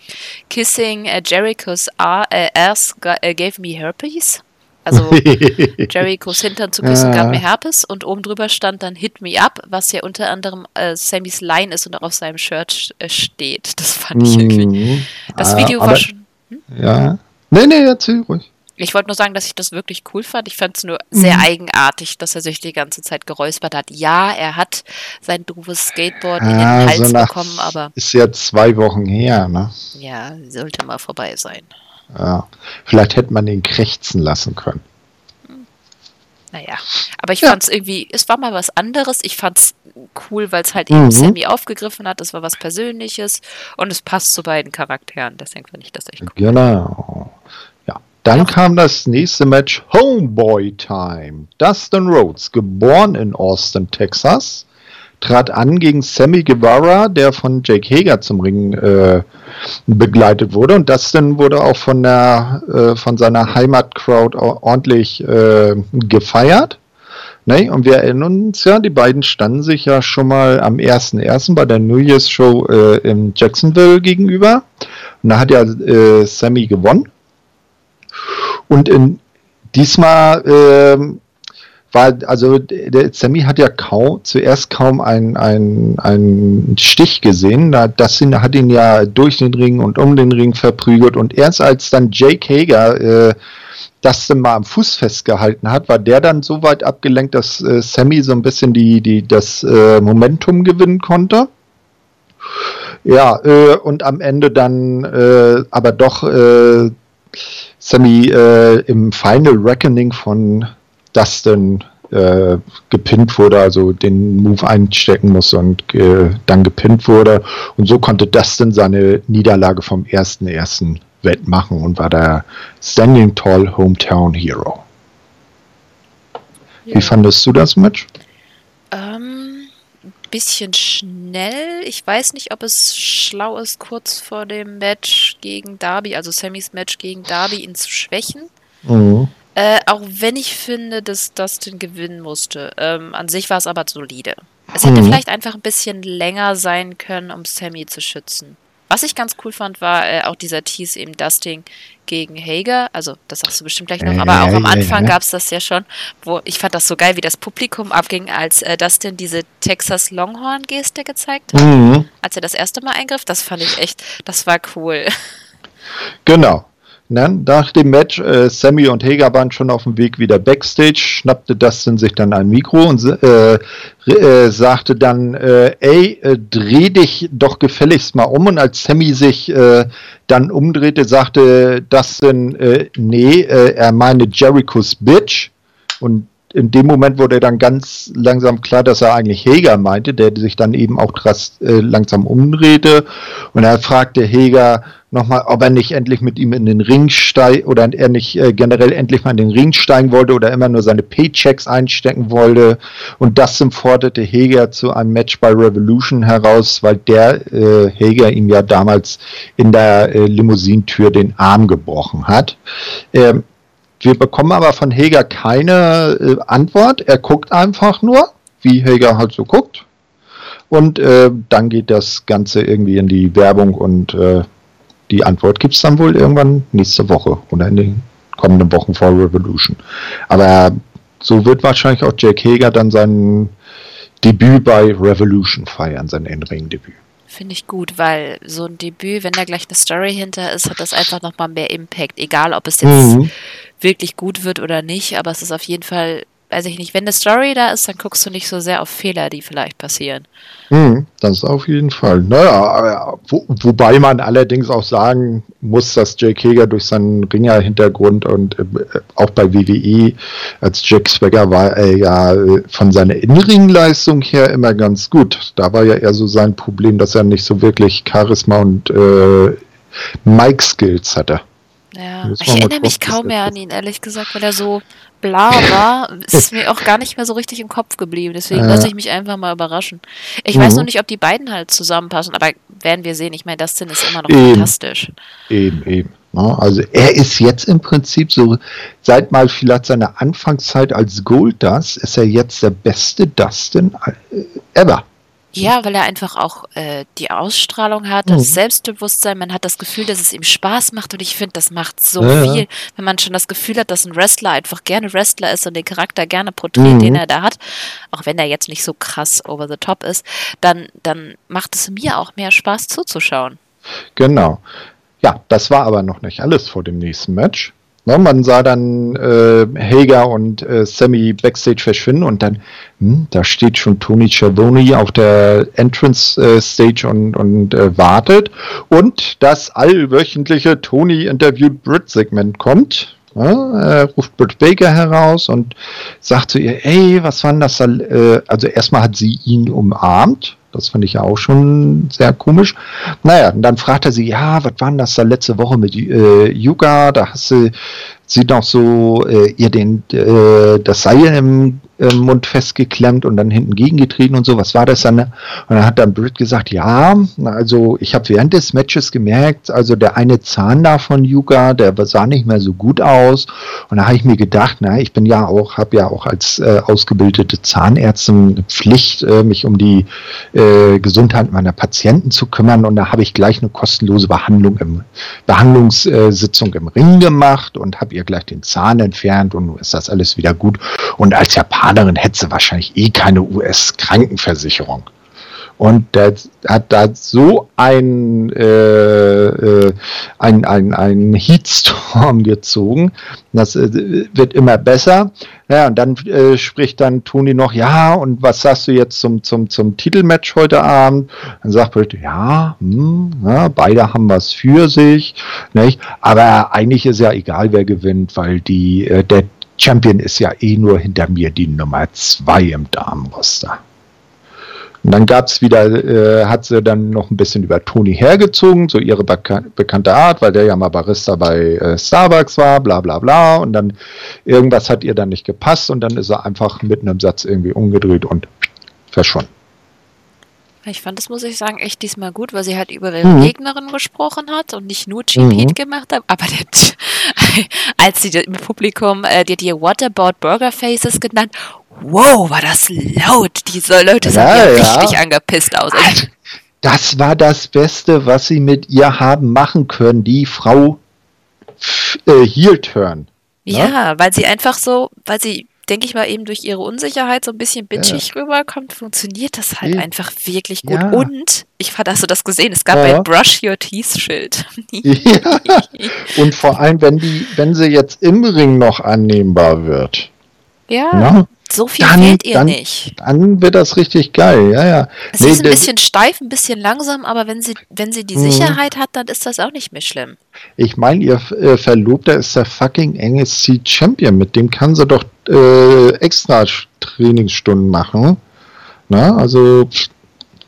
Kissing uh, Jericho's ass äh, gave me herpes. Also [LAUGHS] Jerichos Hintern zu küssen gab mir Herpes und oben drüber stand dann Hit Me Up, was ja unter anderem äh, Sammys Line ist und auch auf seinem Shirt äh, steht. Das fand ich irgendwie. Mhm. Das Video war schon. Hm? Ja. Nee, nee, erzähl ruhig. Ich wollte nur sagen, dass ich das wirklich cool fand. Ich fand es nur sehr mhm. eigenartig, dass er sich die ganze Zeit geräuspert hat. Ja, er hat sein doofes Skateboard ja, in den Hals so bekommen, aber. Ist ja zwei Wochen her, ne? Ja, sollte mal vorbei sein. Ja. Vielleicht hätte man ihn krächzen lassen können. Naja, aber ich ja. fand es irgendwie, es war mal was anderes. Ich fand es cool, weil es halt eben mhm. Sammy aufgegriffen hat. Es war was Persönliches und es passt zu beiden Charakteren. Deswegen fand ich das echt cool. Genau. Ja, dann ja. kam das nächste Match Homeboy Time. Dustin Rhodes, geboren in Austin, Texas, trat an gegen Sammy Guevara, der von Jake Hager zum Ring äh, begleitet wurde. Und Dustin wurde auch von, der, äh, von seiner Heimatcrowd ordentlich äh, gefeiert. Ne? Und wir erinnern uns ja, die beiden standen sich ja schon mal am 1.1. bei der New Year's Show äh, in Jacksonville gegenüber. Und da hat ja äh, Sammy gewonnen. Und in, diesmal ähm, war, also der Sammy hat ja kaum, zuerst kaum einen ein Stich gesehen. Das hat ihn ja durch den Ring und um den Ring verprügelt und erst als dann Jake Hager äh, das dann mal am Fuß festgehalten hat, war der dann so weit abgelenkt, dass äh, Sammy so ein bisschen die, die, das äh, Momentum gewinnen konnte. Ja, äh, und am Ende dann äh, aber doch äh, Sammy äh, im Final Reckoning von Dustin äh, gepinnt wurde, also den Move einstecken musste und äh, dann gepinnt wurde. Und so konnte Dustin seine Niederlage vom ersten ersten wettmachen und war der Standing Tall Hometown Hero. Ja. Wie fandest du das Match? Ähm, bisschen schnell. Ich weiß nicht, ob es schlau ist, kurz vor dem Match gegen Darby, also Sammys Match gegen Darby, ihn zu schwächen. Mhm. Äh, auch wenn ich finde, dass Dustin gewinnen musste. Ähm, an sich war es aber solide. Es hätte mhm. vielleicht einfach ein bisschen länger sein können, um Sammy zu schützen. Was ich ganz cool fand, war äh, auch dieser Tease eben Dustin gegen Hager. Also, das sagst du bestimmt gleich noch, aber auch am Anfang gab es das ja schon, wo ich fand das so geil, wie das Publikum abging, als äh, Dustin diese Texas Longhorn-Geste gezeigt hat. Mhm. Als er das erste Mal eingriff. Das fand ich echt, das war cool. [LAUGHS] Genau. Ne? Nach dem Match, äh, Sammy und Hager waren schon auf dem Weg wieder backstage, schnappte Dustin sich dann ein Mikro und äh, äh, sagte dann, äh, ey, äh, dreh dich doch gefälligst mal um. Und als Sammy sich äh, dann umdrehte, sagte Dustin, nee, er meine Jericho's Bitch. Und in dem Moment wurde dann ganz langsam klar, dass er eigentlich Heger meinte, der sich dann eben auch drast, äh, langsam umdrehte. Und er fragte Heger nochmal, ob er nicht endlich mit ihm in den Ring steigt oder er nicht äh, generell endlich mal in den Ring steigen wollte oder immer nur seine Paychecks einstecken wollte. Und das forderte Heger zu einem Match bei Revolution heraus, weil der äh, Heger ihm ja damals in der äh, Limousinentür den Arm gebrochen hat. Ähm, wir bekommen aber von Heger keine äh, Antwort. Er guckt einfach nur, wie Heger halt so guckt. Und äh, dann geht das Ganze irgendwie in die Werbung und äh, die Antwort gibt es dann wohl irgendwann nächste Woche oder in den kommenden Wochen vor Revolution. Aber so wird wahrscheinlich auch Jack Heger dann sein Debüt bei Revolution feiern, sein In-Ring-Debüt. Finde ich gut, weil so ein Debüt, wenn da gleich eine Story hinter ist, hat das einfach nochmal mehr Impact. Egal, ob es jetzt mhm wirklich gut wird oder nicht, aber es ist auf jeden Fall, weiß ich nicht, wenn eine Story da ist, dann guckst du nicht so sehr auf Fehler, die vielleicht passieren. Hm, das auf jeden Fall. Naja, wo, wobei man allerdings auch sagen muss, dass Jake Hager durch seinen Ringer-Hintergrund und äh, auch bei WWE als Jack Swagger war er ja äh, von seiner Innenringleistung her immer ganz gut. Da war ja eher so sein Problem, dass er nicht so wirklich Charisma und äh, Mike-Skills hatte. Ja, ich erinnere mich kaum mehr an ihn, ehrlich gesagt, weil er so bla war, ist mir auch gar nicht mehr so richtig im Kopf geblieben. Deswegen ja. lasse ich mich einfach mal überraschen. Ich mhm. weiß noch nicht, ob die beiden halt zusammenpassen, aber werden wir sehen. Ich meine, das Dustin ist immer noch eben. fantastisch. Eben, eben. Also er ist jetzt im Prinzip so, seit mal vielleicht seiner Anfangszeit als Gold Dust, ist er jetzt der beste Dustin äh, ever. Ja, weil er einfach auch äh, die Ausstrahlung hat, das mhm. Selbstbewusstsein, man hat das Gefühl, dass es ihm Spaß macht und ich finde, das macht so ja, viel, wenn man schon das Gefühl hat, dass ein Wrestler einfach gerne Wrestler ist und den Charakter gerne porträtiert, mhm. den er da hat, auch wenn er jetzt nicht so krass over the top ist, dann, dann macht es mir auch mehr Spaß zuzuschauen. Genau. Ja, das war aber noch nicht alles vor dem nächsten Match. Ne, man sah dann äh, Hager und äh, Sammy backstage verschwinden und dann, hm, da steht schon Tony Schiavone auf der Entrance äh, Stage und, und äh, wartet. Und das allwöchentliche Tony Interviewed Brit Segment kommt. Ja, er ruft Britt Baker heraus und sagt zu ihr, ey, was war denn das? Da? Äh, also erstmal hat sie ihn umarmt, das fand ich ja auch schon sehr komisch. Naja, und dann fragt er sie, ja, was war denn das da letzte Woche mit äh, Yuga? Da hast du sie noch so äh, ihr den, äh, das Seil im äh, Mund festgeklemmt und dann hinten gegengetreten und so. Was war das dann? Und dann hat dann Britt gesagt, ja, also ich habe während des Matches gemerkt, also der eine Zahn da von Yuga, der sah nicht mehr so gut aus. Und da habe ich mir gedacht, na, ich bin ja auch, habe ja auch als äh, ausgebildete Zahnärztin Pflicht, äh, mich um die äh, Gesundheit meiner Patienten zu kümmern. Und da habe ich gleich eine kostenlose Behandlung im Behandlungssitzung im Ring gemacht und habe ihr gleich den Zahn entfernt und ist das alles wieder gut. Und als Japaner Japanerin hätte sie wahrscheinlich eh keine US-Krankenversicherung. Und der hat da so ein, äh, äh, ein, ein, ein Heatstorm [LAUGHS] gezogen. Das äh, wird immer besser. Ja, und dann äh, spricht dann Toni noch, ja, und was sagst du jetzt zum, zum, zum Titelmatch heute Abend? Dann sagt Britt, ja, hm, ja, beide haben was für sich. Nicht? Aber eigentlich ist ja egal, wer gewinnt, weil die, äh, der Champion ist ja eh nur hinter mir die Nummer zwei im Damenroster. Und dann gab es wieder, äh, hat sie dann noch ein bisschen über Toni hergezogen, so ihre beka bekannte Art, weil der ja mal Barista bei äh, Starbucks war, bla bla bla. Und dann irgendwas hat ihr dann nicht gepasst und dann ist er einfach mit einem Satz irgendwie umgedreht und verschwunden. Ich fand das, muss ich sagen, echt diesmal gut, weil sie halt über ihre mhm. Gegnerin gesprochen hat und nicht nur Cheap mhm. gemacht hat. Aber der, [LAUGHS] als sie im Publikum, äh, die hat ihr What About Burger Faces genannt. Wow, war das laut. Diese Leute sahen ja, ja, richtig angepisst aus. Also, das war das Beste, was sie mit ihr haben machen können. Die Frau äh, Heel Turn. Ne? Ja, weil sie einfach so, weil sie denke ich mal, eben durch ihre Unsicherheit so ein bisschen bitchig ja. rüberkommt, funktioniert das halt ja. einfach wirklich gut. Ja. Und, ich hast du das gesehen, es gab ein Brush Your Teeth Schild. [LAUGHS] Und vor allem, wenn die, wenn sie jetzt im Ring noch annehmbar wird. Ja. So viel dann, fehlt ihr dann, nicht. Dann wird das richtig geil, ja, ja. Sie nee, ist ein bisschen steif, ein bisschen langsam, aber wenn sie, wenn sie die mhm. Sicherheit hat, dann ist das auch nicht mehr schlimm. Ich meine, ihr äh, Verlobter ist der fucking NSC Champion. Mit dem kann sie doch äh, extra Trainingsstunden machen. Na, also,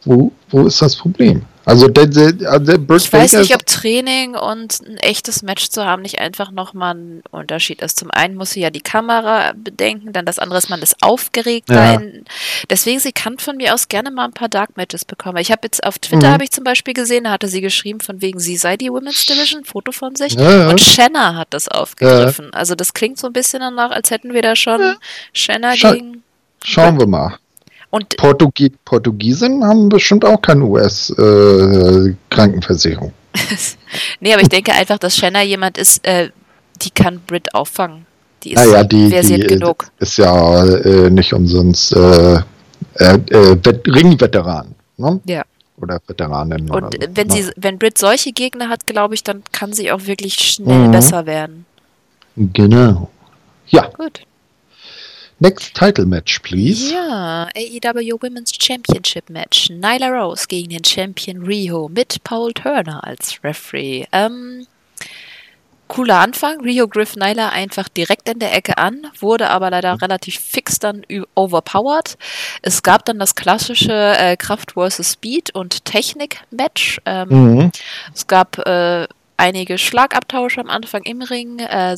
wo, wo ist das Problem? Also, der, der, der ich weiß nicht, ob Training und ein echtes Match zu haben nicht einfach nochmal ein Unterschied ist. Zum einen muss sie ja die Kamera bedenken, dann das andere ist, man ist aufgeregt. Ja. Deswegen, sie kann von mir aus gerne mal ein paar Dark Matches bekommen. Ich habe jetzt auf Twitter, mhm. habe ich zum Beispiel gesehen, da hatte sie geschrieben, von wegen, sie sei die Women's Division, Foto von sich. Ja, ja. Und Shanna hat das aufgegriffen. Also, das klingt so ein bisschen danach, als hätten wir da schon Shanna Scha gegen. Schauen wir mal. Und Portugie Portugiesen haben bestimmt auch keine US-Krankenversicherung. Äh, [LAUGHS] nee, aber ich denke einfach, dass Shanna jemand ist, äh, die kann Brit auffangen. Die ist naja, die, versiert die, genug. Ist ja äh, nicht umsonst äh, äh, äh Ringveteran. Ne? Ja. Oder Veteranin. Und oder so. wenn, sie, wenn Brit solche Gegner hat, glaube ich, dann kann sie auch wirklich schnell mhm. besser werden. Genau. Ja. Gut. Next Title Match, please. Ja, AEW Women's Championship Match. Nyla Rose gegen den Champion Riho mit Paul Turner als Referee. Ähm, cooler Anfang. Riho griff Nyla einfach direkt in der Ecke an, wurde aber leider relativ fix dann overpowered. Es gab dann das klassische äh, Kraft vs. Speed und Technik-Match. Ähm, mhm. Es gab äh, einige Schlagabtausche am Anfang im Ring. Äh,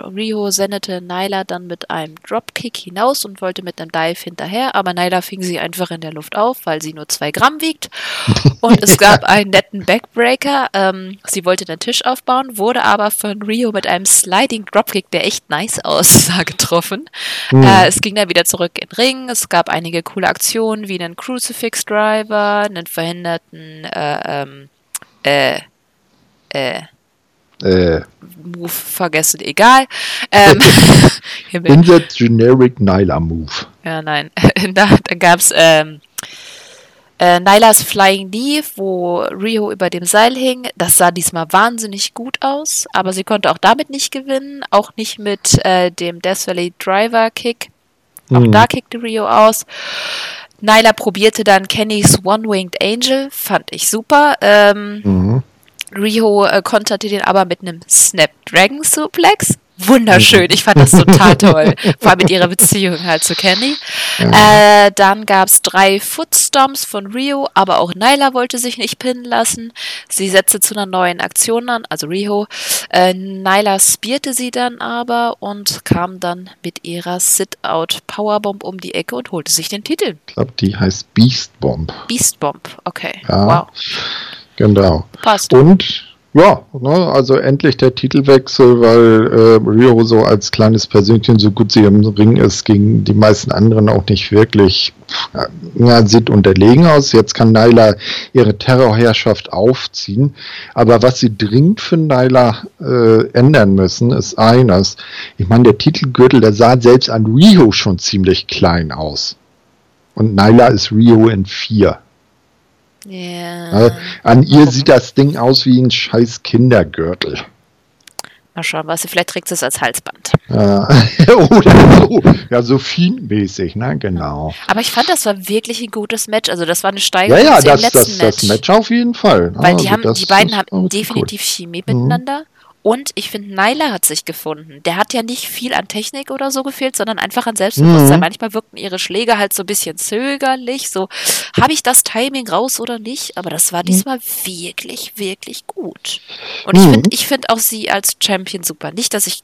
Riho sendete Nyla dann mit einem Dropkick hinaus und wollte mit einem Dive hinterher, aber Nyla fing sie einfach in der Luft auf, weil sie nur zwei Gramm wiegt. [LAUGHS] Und es gab einen netten Backbreaker. Ähm, sie wollte den Tisch aufbauen, wurde aber von Rio mit einem Sliding Dropkick, der echt nice aussah, [LAUGHS] getroffen. Mhm. Äh, es ging dann wieder zurück in den Ring. Es gab einige coole Aktionen wie einen Crucifix Driver, einen verhinderten äh, ähm, äh, äh, äh. Move vergessen, egal. Ähm, [LAUGHS] [LAUGHS] In the generic Nyla Move. Ja, nein. [LAUGHS] da, dann gab es ähm, äh, Nylas Flying Knee, wo Rio über dem Seil hing. Das sah diesmal wahnsinnig gut aus, aber sie konnte auch damit nicht gewinnen. Auch nicht mit äh, dem Death Valley Driver Kick. Auch mhm. da kickte Rio aus. Nyla probierte dann Kennys One-Winged Angel, fand ich super. Ähm, mhm. Riho äh, konterte den aber mit einem Snapdragon Suplex. Wunderschön, ich fand das total [LAUGHS] toll. Vor allem mit ihrer Beziehung halt zu Kenny. Ja. Äh, dann gab es drei Footstomps von Rio, aber auch Nyla wollte sich nicht pinnen lassen. Sie setzte zu einer neuen Aktion an, also Rio. Äh, Nyla spierte sie dann aber und kam dann mit ihrer Sit-Out Powerbomb um die Ecke und holte sich den Titel. Ich glaube, die heißt Beast Bomb. Beast Bomb, okay. Ja. Wow. Genau. Passt. Und ja, ne, also endlich der Titelwechsel, weil äh, Rio so als kleines Persönchen, so gut sie im Ring ist, gegen die meisten anderen auch nicht wirklich, ja, sieht unterlegen aus. Jetzt kann Nyla ihre Terrorherrschaft aufziehen. Aber was sie dringend für Nyla äh, ändern müssen, ist eines. Ich meine, der Titelgürtel, der sah selbst an Rio schon ziemlich klein aus. Und Nyla ist Rio in vier. Ja. An ihr sieht das Ding aus wie ein scheiß Kindergürtel. Mal schauen, was sie vielleicht trägt es als Halsband. Ja. [LAUGHS] Oder so. Ja, so fienmäßig, ne? Genau. Aber ich fand, das war wirklich ein gutes Match. Also das war eine Steigerung ja, ja, das, letzten das, Match. das Match auf jeden Fall. Weil die, also haben, die beiden haben definitiv cool. Chemie miteinander. Mhm. Und ich finde, Nyla hat sich gefunden. Der hat ja nicht viel an Technik oder so gefehlt, sondern einfach an Selbstbewusstsein. Mhm. Manchmal wirkten ihre Schläge halt so ein bisschen zögerlich. So, habe ich das Timing raus oder nicht? Aber das war mhm. diesmal wirklich, wirklich gut. Und mhm. ich finde ich find auch sie als Champion super. Nicht, dass ich,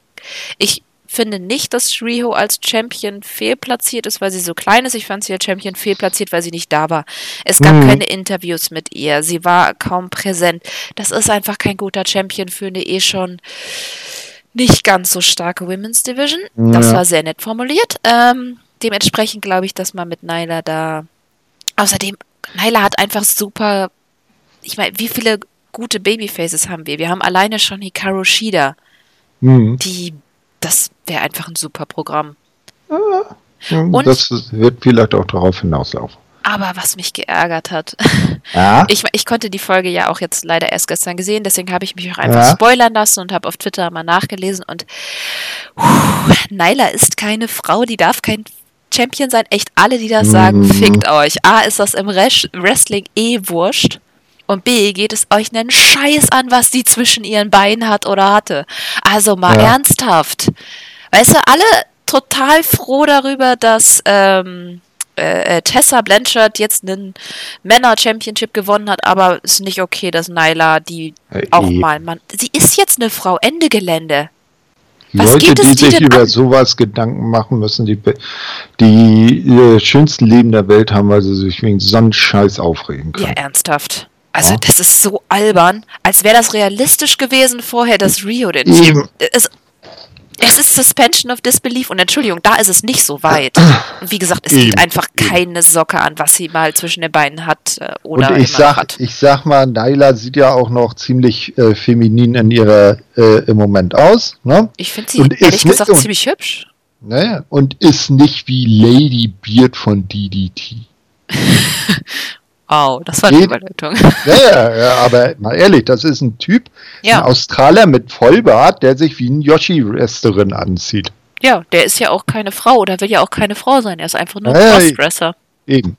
ich finde nicht, dass Shriho als Champion fehlplatziert ist, weil sie so klein ist. Ich fand sie als Champion fehlplatziert, weil sie nicht da war. Es gab mhm. keine Interviews mit ihr. Sie war kaum präsent. Das ist einfach kein guter Champion für eine eh schon nicht ganz so starke Women's Division. Ja. Das war sehr nett formuliert. Ähm, dementsprechend glaube ich, dass man mit Nyla da. Außerdem, Nyla hat einfach super. Ich meine, wie viele gute Babyfaces haben wir? Wir haben alleine schon Hikaru Shida, mhm. die das wäre einfach ein super Programm. Ja, und, das wird vielleicht auch darauf hinauslaufen. Aber was mich geärgert hat, [LAUGHS] ja? ich, ich konnte die Folge ja auch jetzt leider erst gestern gesehen, deswegen habe ich mich auch einfach ja? spoilern lassen und habe auf Twitter mal nachgelesen und Naila ist keine Frau, die darf kein Champion sein. Echt alle, die das sagen, mhm. fickt euch. A, ist das im Wrestling eh wurscht. Und B, geht es euch einen Scheiß an, was die zwischen ihren Beinen hat oder hatte. Also mal ja. ernsthaft. Weißt du, alle total froh darüber, dass ähm, äh, äh Tessa Blanchard jetzt einen Männer-Championship gewonnen hat, aber es ist nicht okay, dass Nyla die äh, auch mal, man, sie ist jetzt eine Frau, Ende Gelände. Was Leute, die sich über an? sowas Gedanken machen müssen, die, die, äh, schönsten Leben der Welt haben, weil sie sich wegen so einen Scheiß aufregen können. Ja, ernsthaft. Also ja. das ist so albern, als wäre das realistisch gewesen vorher, dass Rio den Eben. Es, es ist Suspension of Disbelief und Entschuldigung, da ist es nicht so weit. Und wie gesagt, es Eben. gibt einfach keine Socke an, was sie mal zwischen den Beinen hat äh, oder und ich sag, hat. Ich sag mal, Naila sieht ja auch noch ziemlich äh, feminin in ihrer äh, im Moment aus. Ne? Ich finde sie und ehrlich gesagt und, ziemlich hübsch. Ne? Und ist nicht wie Lady Beard von DDT. [LAUGHS] Wow, das war eine Überleitung. Ja, ja, ja, aber mal ehrlich, das ist ein Typ, ja. ein Australier mit Vollbart, der sich wie ein Yoshi-Wrestlerin anzieht. Ja, der ist ja auch keine Frau oder will ja auch keine Frau sein. Er ist einfach nur ein ja, Crossdresser. Eben.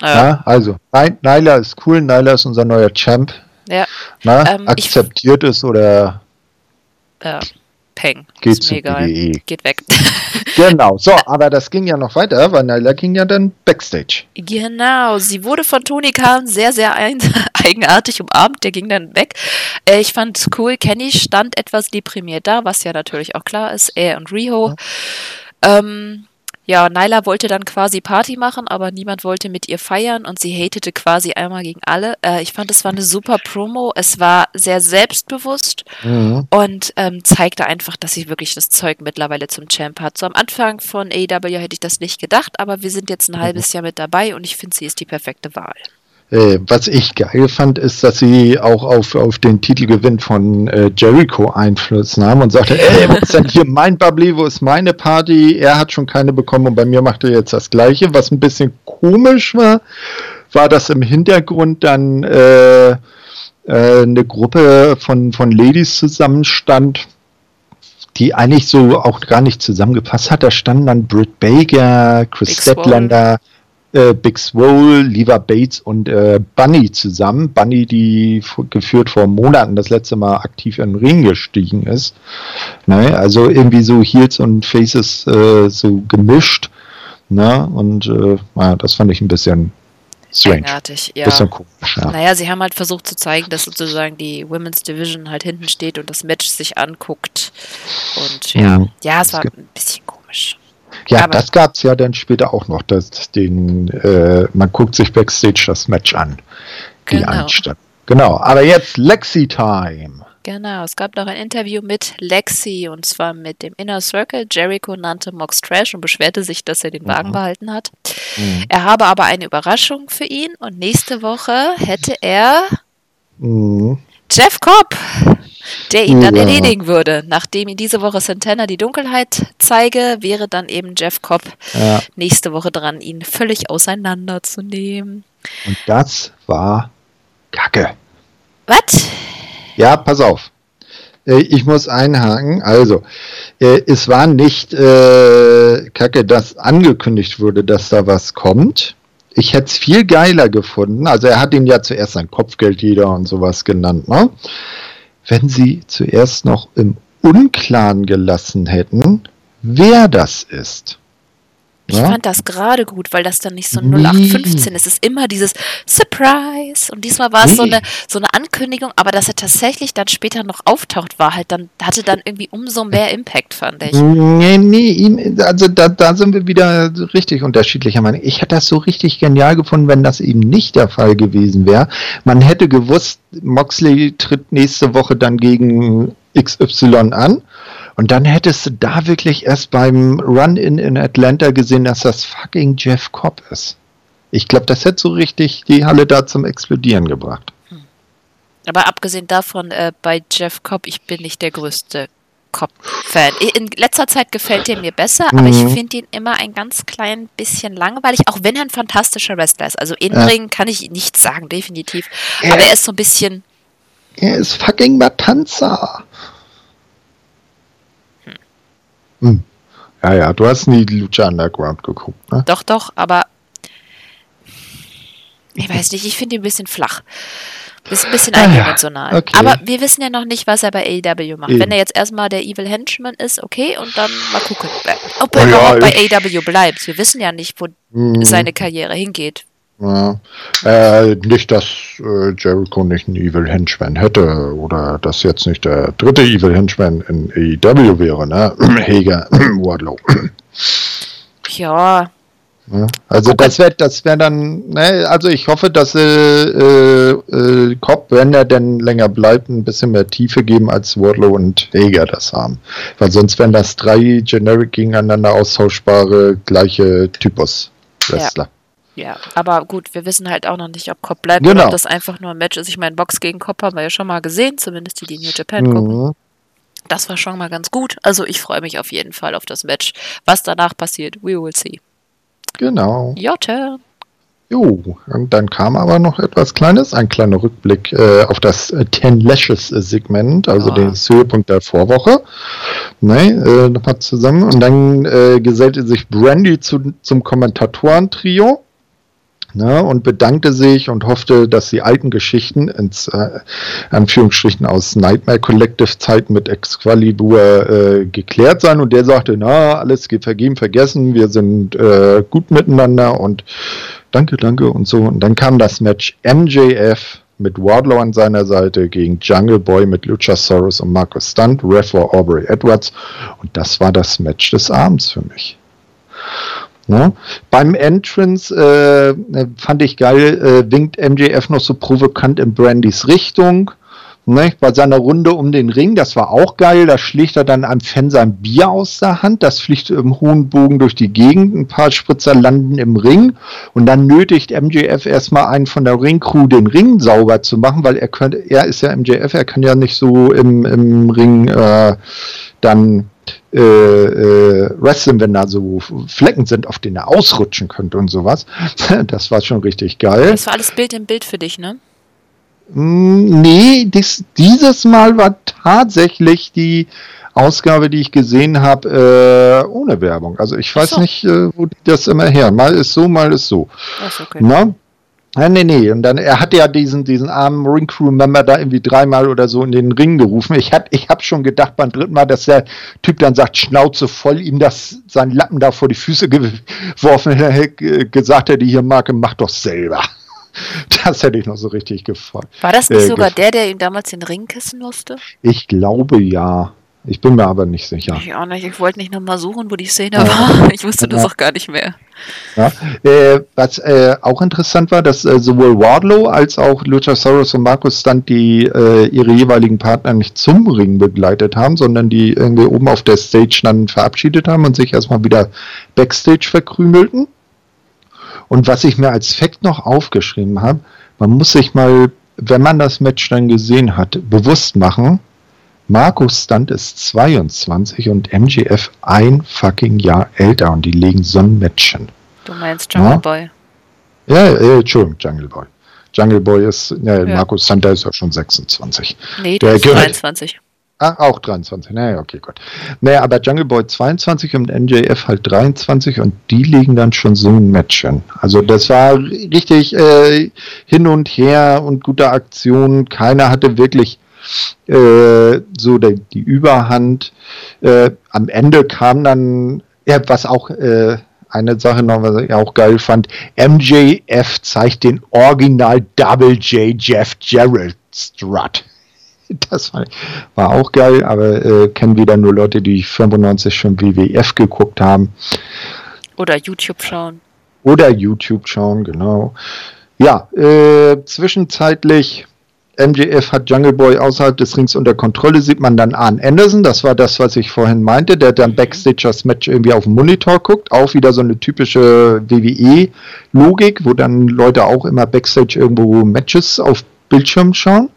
Ja. ja, also, Nyla ist cool, Nyla ist unser neuer Champ. Ja. Na, ähm, akzeptiert es oder. Ja. Peng. Geht ist mir egal. BDE. Geht weg. [LAUGHS] genau, so, aber das ging ja noch weiter, weil Nyla ging ja dann Backstage. Genau, sie wurde von Tony Khan sehr, sehr ein, [LAUGHS] eigenartig umarmt, der ging dann weg. Äh, ich fand cool, Kenny stand etwas deprimiert da, was ja natürlich auch klar ist, er und Riho. Ja. Ähm, ja, Nyla wollte dann quasi Party machen, aber niemand wollte mit ihr feiern und sie hatete quasi einmal gegen alle. Äh, ich fand, es war eine super Promo. Es war sehr selbstbewusst mhm. und ähm, zeigte einfach, dass sie wirklich das Zeug mittlerweile zum Champ hat. So am Anfang von AEW hätte ich das nicht gedacht, aber wir sind jetzt ein mhm. halbes Jahr mit dabei und ich finde, sie ist die perfekte Wahl. Äh, was ich geil fand, ist, dass sie auch auf, auf den Titelgewinn von äh, Jericho Einfluss nahm und sagte, ey, wo ist denn hier mein Bubbly, wo ist meine Party? Er hat schon keine bekommen und bei mir macht er jetzt das Gleiche. Was ein bisschen komisch war, war, dass im Hintergrund dann äh, äh, eine Gruppe von, von Ladies zusammenstand, die eigentlich so auch gar nicht zusammengepasst hat. Da standen dann Britt Baker, Chris Statlander, äh, Big Swole, Lever Bates und äh, Bunny zusammen. Bunny, die geführt vor Monaten das letzte Mal aktiv in den Ring gestiegen ist. Ne? Also irgendwie so Heels und Faces äh, so gemischt. Ne? Und äh, ja, das fand ich ein bisschen strange. Eigenartig, ja. Bisschen komisch, ja. Naja, sie haben halt versucht zu zeigen, dass sozusagen die Women's Division halt hinten steht und das Match sich anguckt. Und ja, mhm. ja, es war ein bisschen komisch. Ja, Aber das gab es ja dann später auch noch. Dass den, äh, man guckt sich Backstage das Match an. Die genau. Einstellung. Genau. Aber jetzt Lexi Time. Genau, es gab noch ein Interview mit Lexi und zwar mit dem Inner Circle. Jericho nannte Mox Trash und beschwerte sich, dass er den Wagen mhm. behalten hat. Mhm. Er habe aber eine Überraschung für ihn und nächste Woche hätte er mhm. Jeff Cobb der ihn dann ja. erledigen würde. Nachdem ihn diese Woche Santana die Dunkelheit zeige, wäre dann eben Jeff Cobb ja. nächste Woche dran, ihn völlig auseinanderzunehmen. Und das war Kacke. Was? Ja, pass auf. Äh, ich muss einhaken. Also, äh, es war nicht äh, Kacke, dass angekündigt wurde, dass da was kommt. Ich hätte es viel geiler gefunden. Also, er hat ihn ja zuerst sein Kopfgeldjäger und sowas genannt. Ne? Wenn sie zuerst noch im Unklaren gelassen hätten, wer das ist. Ich ja? fand das gerade gut, weil das dann nicht so 0815 ist. Es ist immer dieses Surprise. Und diesmal war es nee. so, eine, so eine Ankündigung, aber dass er tatsächlich dann später noch auftaucht, war halt dann, hatte dann irgendwie umso mehr Impact, fand ich. Nee, nee, also da, da sind wir wieder richtig unterschiedlicher Meinung. Ich hätte das so richtig genial gefunden, wenn das eben nicht der Fall gewesen wäre. Man hätte gewusst, Moxley tritt nächste Woche dann gegen XY an. Und dann hättest du da wirklich erst beim Run-In in Atlanta gesehen, dass das fucking Jeff Cobb ist. Ich glaube, das hätte so richtig die Halle da zum Explodieren gebracht. Hm. Aber abgesehen davon, äh, bei Jeff Cobb, ich bin nicht der größte Cobb-Fan. In letzter Zeit gefällt er mir besser, mhm. aber ich mhm. finde ihn immer ein ganz klein bisschen langweilig, auch wenn er ein fantastischer Wrestler ist. Also in ja. Ring kann ich nichts sagen, definitiv. Er, aber er ist so ein bisschen. Er ist fucking Matanza. Hm. Ja, ja, du hast nie Lucha Underground geguckt, ne? Doch, doch, aber ich weiß nicht, ich finde ihn ein bisschen flach. Ist ein bisschen ah, eindimensional. Ja. Okay. Aber wir wissen ja noch nicht, was er bei AEW macht. Eben. Wenn er jetzt erstmal der Evil Henchman ist, okay, und dann mal gucken, ob er oh, überhaupt ja, bei AEW bleibt. Wir wissen ja nicht, wo mhm. seine Karriere hingeht. Ja. Äh, nicht, dass äh, Jericho nicht einen Evil Henchman hätte oder dass jetzt nicht der dritte Evil Henchman in AEW wäre, ne? [CLEARS THROAT] Heger, [CLEARS THROAT] Wardlow. [CLEARS THROAT] Ja. ja. Also okay. das wäre das wäre dann, ne, also ich hoffe, dass äh, äh, äh, Cobb, wenn er denn länger bleibt, ein bisschen mehr Tiefe geben, als Wardlow und Heger das haben. Weil sonst wären das drei generic gegeneinander austauschbare gleiche Typus Wrestler. Ja. Ja, aber gut, wir wissen halt auch noch nicht, ob Cobb bleibt genau. oder ob das einfach nur ein Match ist. Ich meine, Box gegen Cobb haben wir ja schon mal gesehen, zumindest die, die New Japan mhm. gucken. Das war schon mal ganz gut. Also ich freue mich auf jeden Fall auf das Match. Was danach passiert, we will see. Genau. Your turn. Jo, und dann kam aber noch etwas Kleines, ein kleiner Rückblick äh, auf das äh, Ten Lashes Segment, also oh. den Höhepunkt der Vorwoche. Ne, äh, nochmal zusammen. Und dann äh, gesellte sich Brandy zu, zum Kommentatoren-Trio ne, und bedankte sich und hoffte, dass die alten Geschichten, ins äh, Anführungsstrichen aus Nightmare Collective Zeiten mit Excalibur äh, geklärt seien. Und der sagte, na, alles geht vergeben, vergessen, wir sind äh, gut miteinander und danke, danke und so. Und dann kam das Match MJF mit Wardlow an seiner Seite gegen Jungle Boy mit Luchasaurus und Marcus Stunt, Ref Aubrey Edwards. Und das war das Match des Abends für mich. Ne? Beim Entrance äh, fand ich geil, äh, winkt MJF noch so provokant in Brandys Richtung. Ne? Bei seiner Runde um den Ring, das war auch geil. Da schlägt er dann einem Fan sein Bier aus der Hand. Das fliegt im hohen Bogen durch die Gegend. Ein paar Spritzer landen im Ring. Und dann nötigt MJF erstmal einen von der Ringcrew, den Ring sauber zu machen, weil er könnte, er ist ja MJF, er kann ja nicht so im, im Ring äh, dann äh, äh, wrestlen, wenn da so Flecken sind, auf denen er ausrutschen könnte und sowas. [LAUGHS] Das war schon richtig geil. Das war alles Bild im Bild für dich, ne? Mm, nee, dies, dieses Mal war tatsächlich die Ausgabe, die ich gesehen habe, äh, ohne Werbung. Also ich weiß so. nicht, äh, wo die das immer her. Mal ist so, mal ist so. Ach, okay. Na? Ja, nee, nee. Und dann, er hat ja diesen, diesen armen Ring Crew Member da irgendwie dreimal oder so in den Ring gerufen. Ich hab, ich hab schon gedacht beim dritten Mal, dass der Typ dann sagt, Schnauze voll, ihm das, seinen Lappen da vor die Füße geworfen, gesagt hätte, hier Marke, mach doch selber. [LAUGHS] Das hätte ich noch so richtig gefallen. War das nicht äh, sogar der, der ihm damals den Ring kissen musste? Ich glaube ja. Ich bin mir aber nicht sicher. Ich auch nicht. Ich wollte nicht nochmal suchen, wo die Szene ja. war. Ich wusste ja. das auch gar nicht mehr. Ja. Äh, was äh, auch interessant war, dass äh, sowohl Wardlow als auch Luchasaurus und Markus Stunt die äh, ihre jeweiligen Partner nicht zum Ring begleitet haben, sondern die irgendwie oben auf der Stage dann verabschiedet haben und sich erstmal wieder Backstage verkrümelten. Und was ich mir als Fakt noch aufgeschrieben habe, man muss sich mal, wenn man das Match dann gesehen hat, bewusst machen, Markus Stunt ist 22 und MGF ein fucking Jahr älter und die legen so ein Matchen. Du meinst Jungle ja? Boy? Ja, äh, Entschuldigung, Jungle Boy. Jungle Boy ist, ja, ja. Markus Stunt ist ja schon 26. Nee, der ist 23. Ah, auch 23. Naja, okay, gut. Naja, aber Jungle Boy 22 und NJF halt 23 und die legen dann schon so ein Matchen. Also das war richtig äh, hin und her und gute Aktion. Keiner hatte wirklich äh, so die, die Überhand. Äh, am Ende kam dann, ja, was auch äh, eine Sache noch, was ich auch geil fand, MJF zeigt den Original Double J Jeff Jarrett Strut. Das war, war auch geil, aber äh, kennen wieder nur Leute, die 95 schon WWF geguckt haben. Oder YouTube schauen. Oder YouTube schauen, genau. Ja, äh, zwischenzeitlich MJF hat Jungle Boy außerhalb des Rings unter Kontrolle, sieht man dann Arn Anderson, das war das, was ich vorhin meinte, der dann Backstage das Match irgendwie auf dem Monitor guckt, auch wieder so eine typische WWE-Logik, wo dann Leute auch immer Backstage irgendwo Matches auf Bildschirm schauen.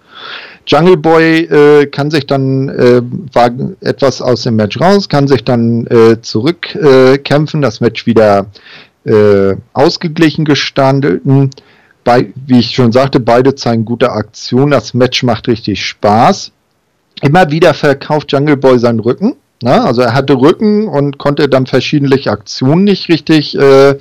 Jungle Boy äh, kann sich dann äh, war etwas aus dem Match raus, kann sich dann äh, zurückkämpfen, das Match wieder äh, ausgeglichen gestanden bei, wie ich schon sagte, beide zeigen gute Aktion. Das Match macht richtig Spaß. Immer wieder verkauft Jungle Boy seinen Rücken. Ne? Also er hatte Rücken und konnte dann verschiedene Aktionen nicht richtig äh,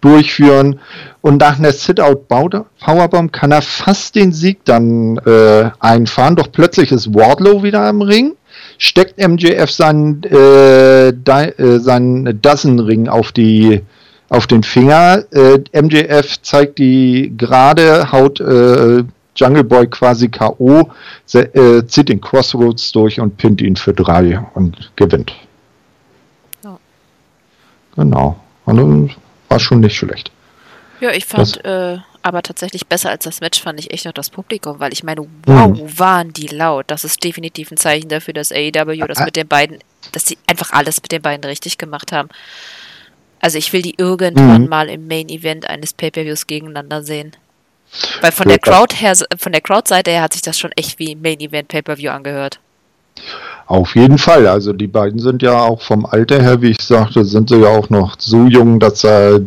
durchführen. Und nach einer Sit-Out-Powerbomb kann er fast den Sieg dann äh, einfahren. Doch plötzlich ist Wardlow wieder im Ring. Steckt MJF seinen, äh, äh, seinen Dozen-Ring auf die auf den Finger. Äh, MJF zeigt die gerade, haut äh, Jungle Boy quasi K.O., äh, zieht den Crossroads durch und pinnt ihn für drei und gewinnt. Ja. Genau. Und war schon nicht schlecht. Ja, ich fand äh, aber tatsächlich besser als das Match fand ich echt noch das Publikum, weil ich meine, wow, mhm. waren die laut. Das ist definitiv ein Zeichen dafür, dass AEW das mit den beiden, dass sie einfach alles mit den beiden richtig gemacht haben. Also ich will die irgendwann mhm. mal im Main Event eines Pay-Per-Views gegeneinander sehen. Weil von der Crowd her, von der Crowd-Seite her hat sich das schon echt wie Main Event Pay-Per-View angehört. Auf jeden Fall. Also die beiden sind ja auch vom Alter her, wie ich sagte, sind sie ja auch noch so jung, dass äh,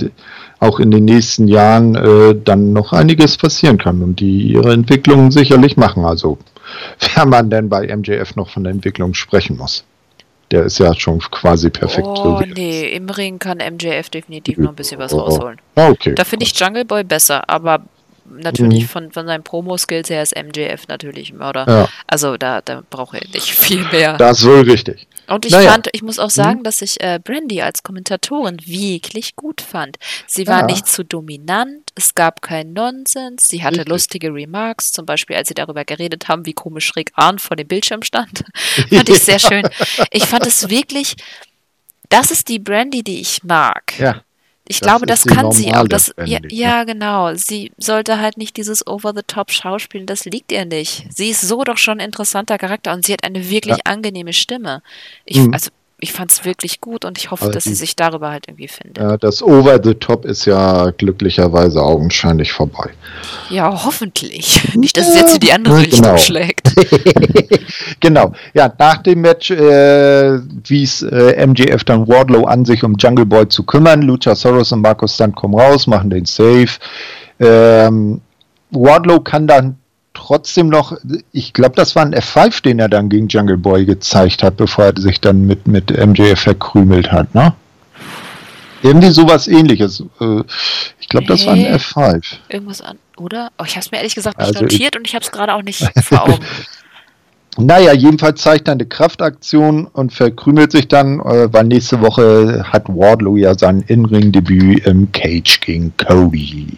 auch in den nächsten Jahren äh, dann noch einiges passieren kann und die ihre Entwicklung sicherlich machen. Also [LAUGHS] wenn man denn bei MJF noch von der Entwicklung sprechen muss. Der ist ja schon quasi perfekt. Oh, nee, im Ring kann MJF definitiv noch ein bisschen was rausholen. Ah, okay. Da finde ich Jungle Boy besser, aber natürlich mhm. von, von seinen Promo-Skills her ist MJF natürlich Mörder. Ja. Also da, da braucht er nicht [LAUGHS] viel mehr. Das ist wohl richtig. Und ich naja. fand, ich muss auch sagen, mhm. dass ich äh, Brandy als Kommentatorin wirklich gut fand. Sie war ja. nicht zu dominant, es gab keinen Nonsens, sie hatte richtig. lustige Remarks, zum Beispiel als sie darüber geredet haben, wie komisch schräg Arn vor dem Bildschirm stand. [LAUGHS] fand ich sehr [LAUGHS] schön. Ich fand es wirklich, das ist die Brandy, die ich mag. Ja. Ich das glaube, das kann sie auch. Das, ja, ja, genau. Sie sollte halt nicht dieses Over-the-Top schauspielen. Das liegt ihr nicht. Sie ist so doch schon ein interessanter Charakter und sie hat eine wirklich ja. angenehme Stimme. Ich, mhm. Also ich fand es wirklich gut und ich hoffe, also dass sie sich darüber halt irgendwie findet. Ja, das Over the Top ist ja glücklicherweise augenscheinlich vorbei. Ja, hoffentlich. [LAUGHS] Nicht, dass es jetzt in die andere genau. Richtung schlägt. [LAUGHS] genau. Ja, nach dem Match äh, wies äh, MJF dann Wardlow an, sich um Jungle Boy zu kümmern. Luchasaurus und Markus Stunt kommen raus, machen den Safe. Ähm, Wardlow kann dann trotzdem noch, ich glaube, das war ein F5, den er dann gegen Jungle Boy gezeigt hat, bevor er sich dann mit, mit MJF verkrümelt hat, ne? Irgendwie sowas ähnliches. Äh, ich glaube, das hey, war ein F5. Irgendwas an, oder? Oh, ich habe es mir ehrlich gesagt nicht also notiert und ich habe es gerade auch nicht vor [LAUGHS] Augen. Naja, jedenfalls zeigt er eine Kraftaktion und verkrümelt sich dann, äh, weil nächste Woche hat Wardlow ja sein In-Ring-Debüt im Cage gegen Cody.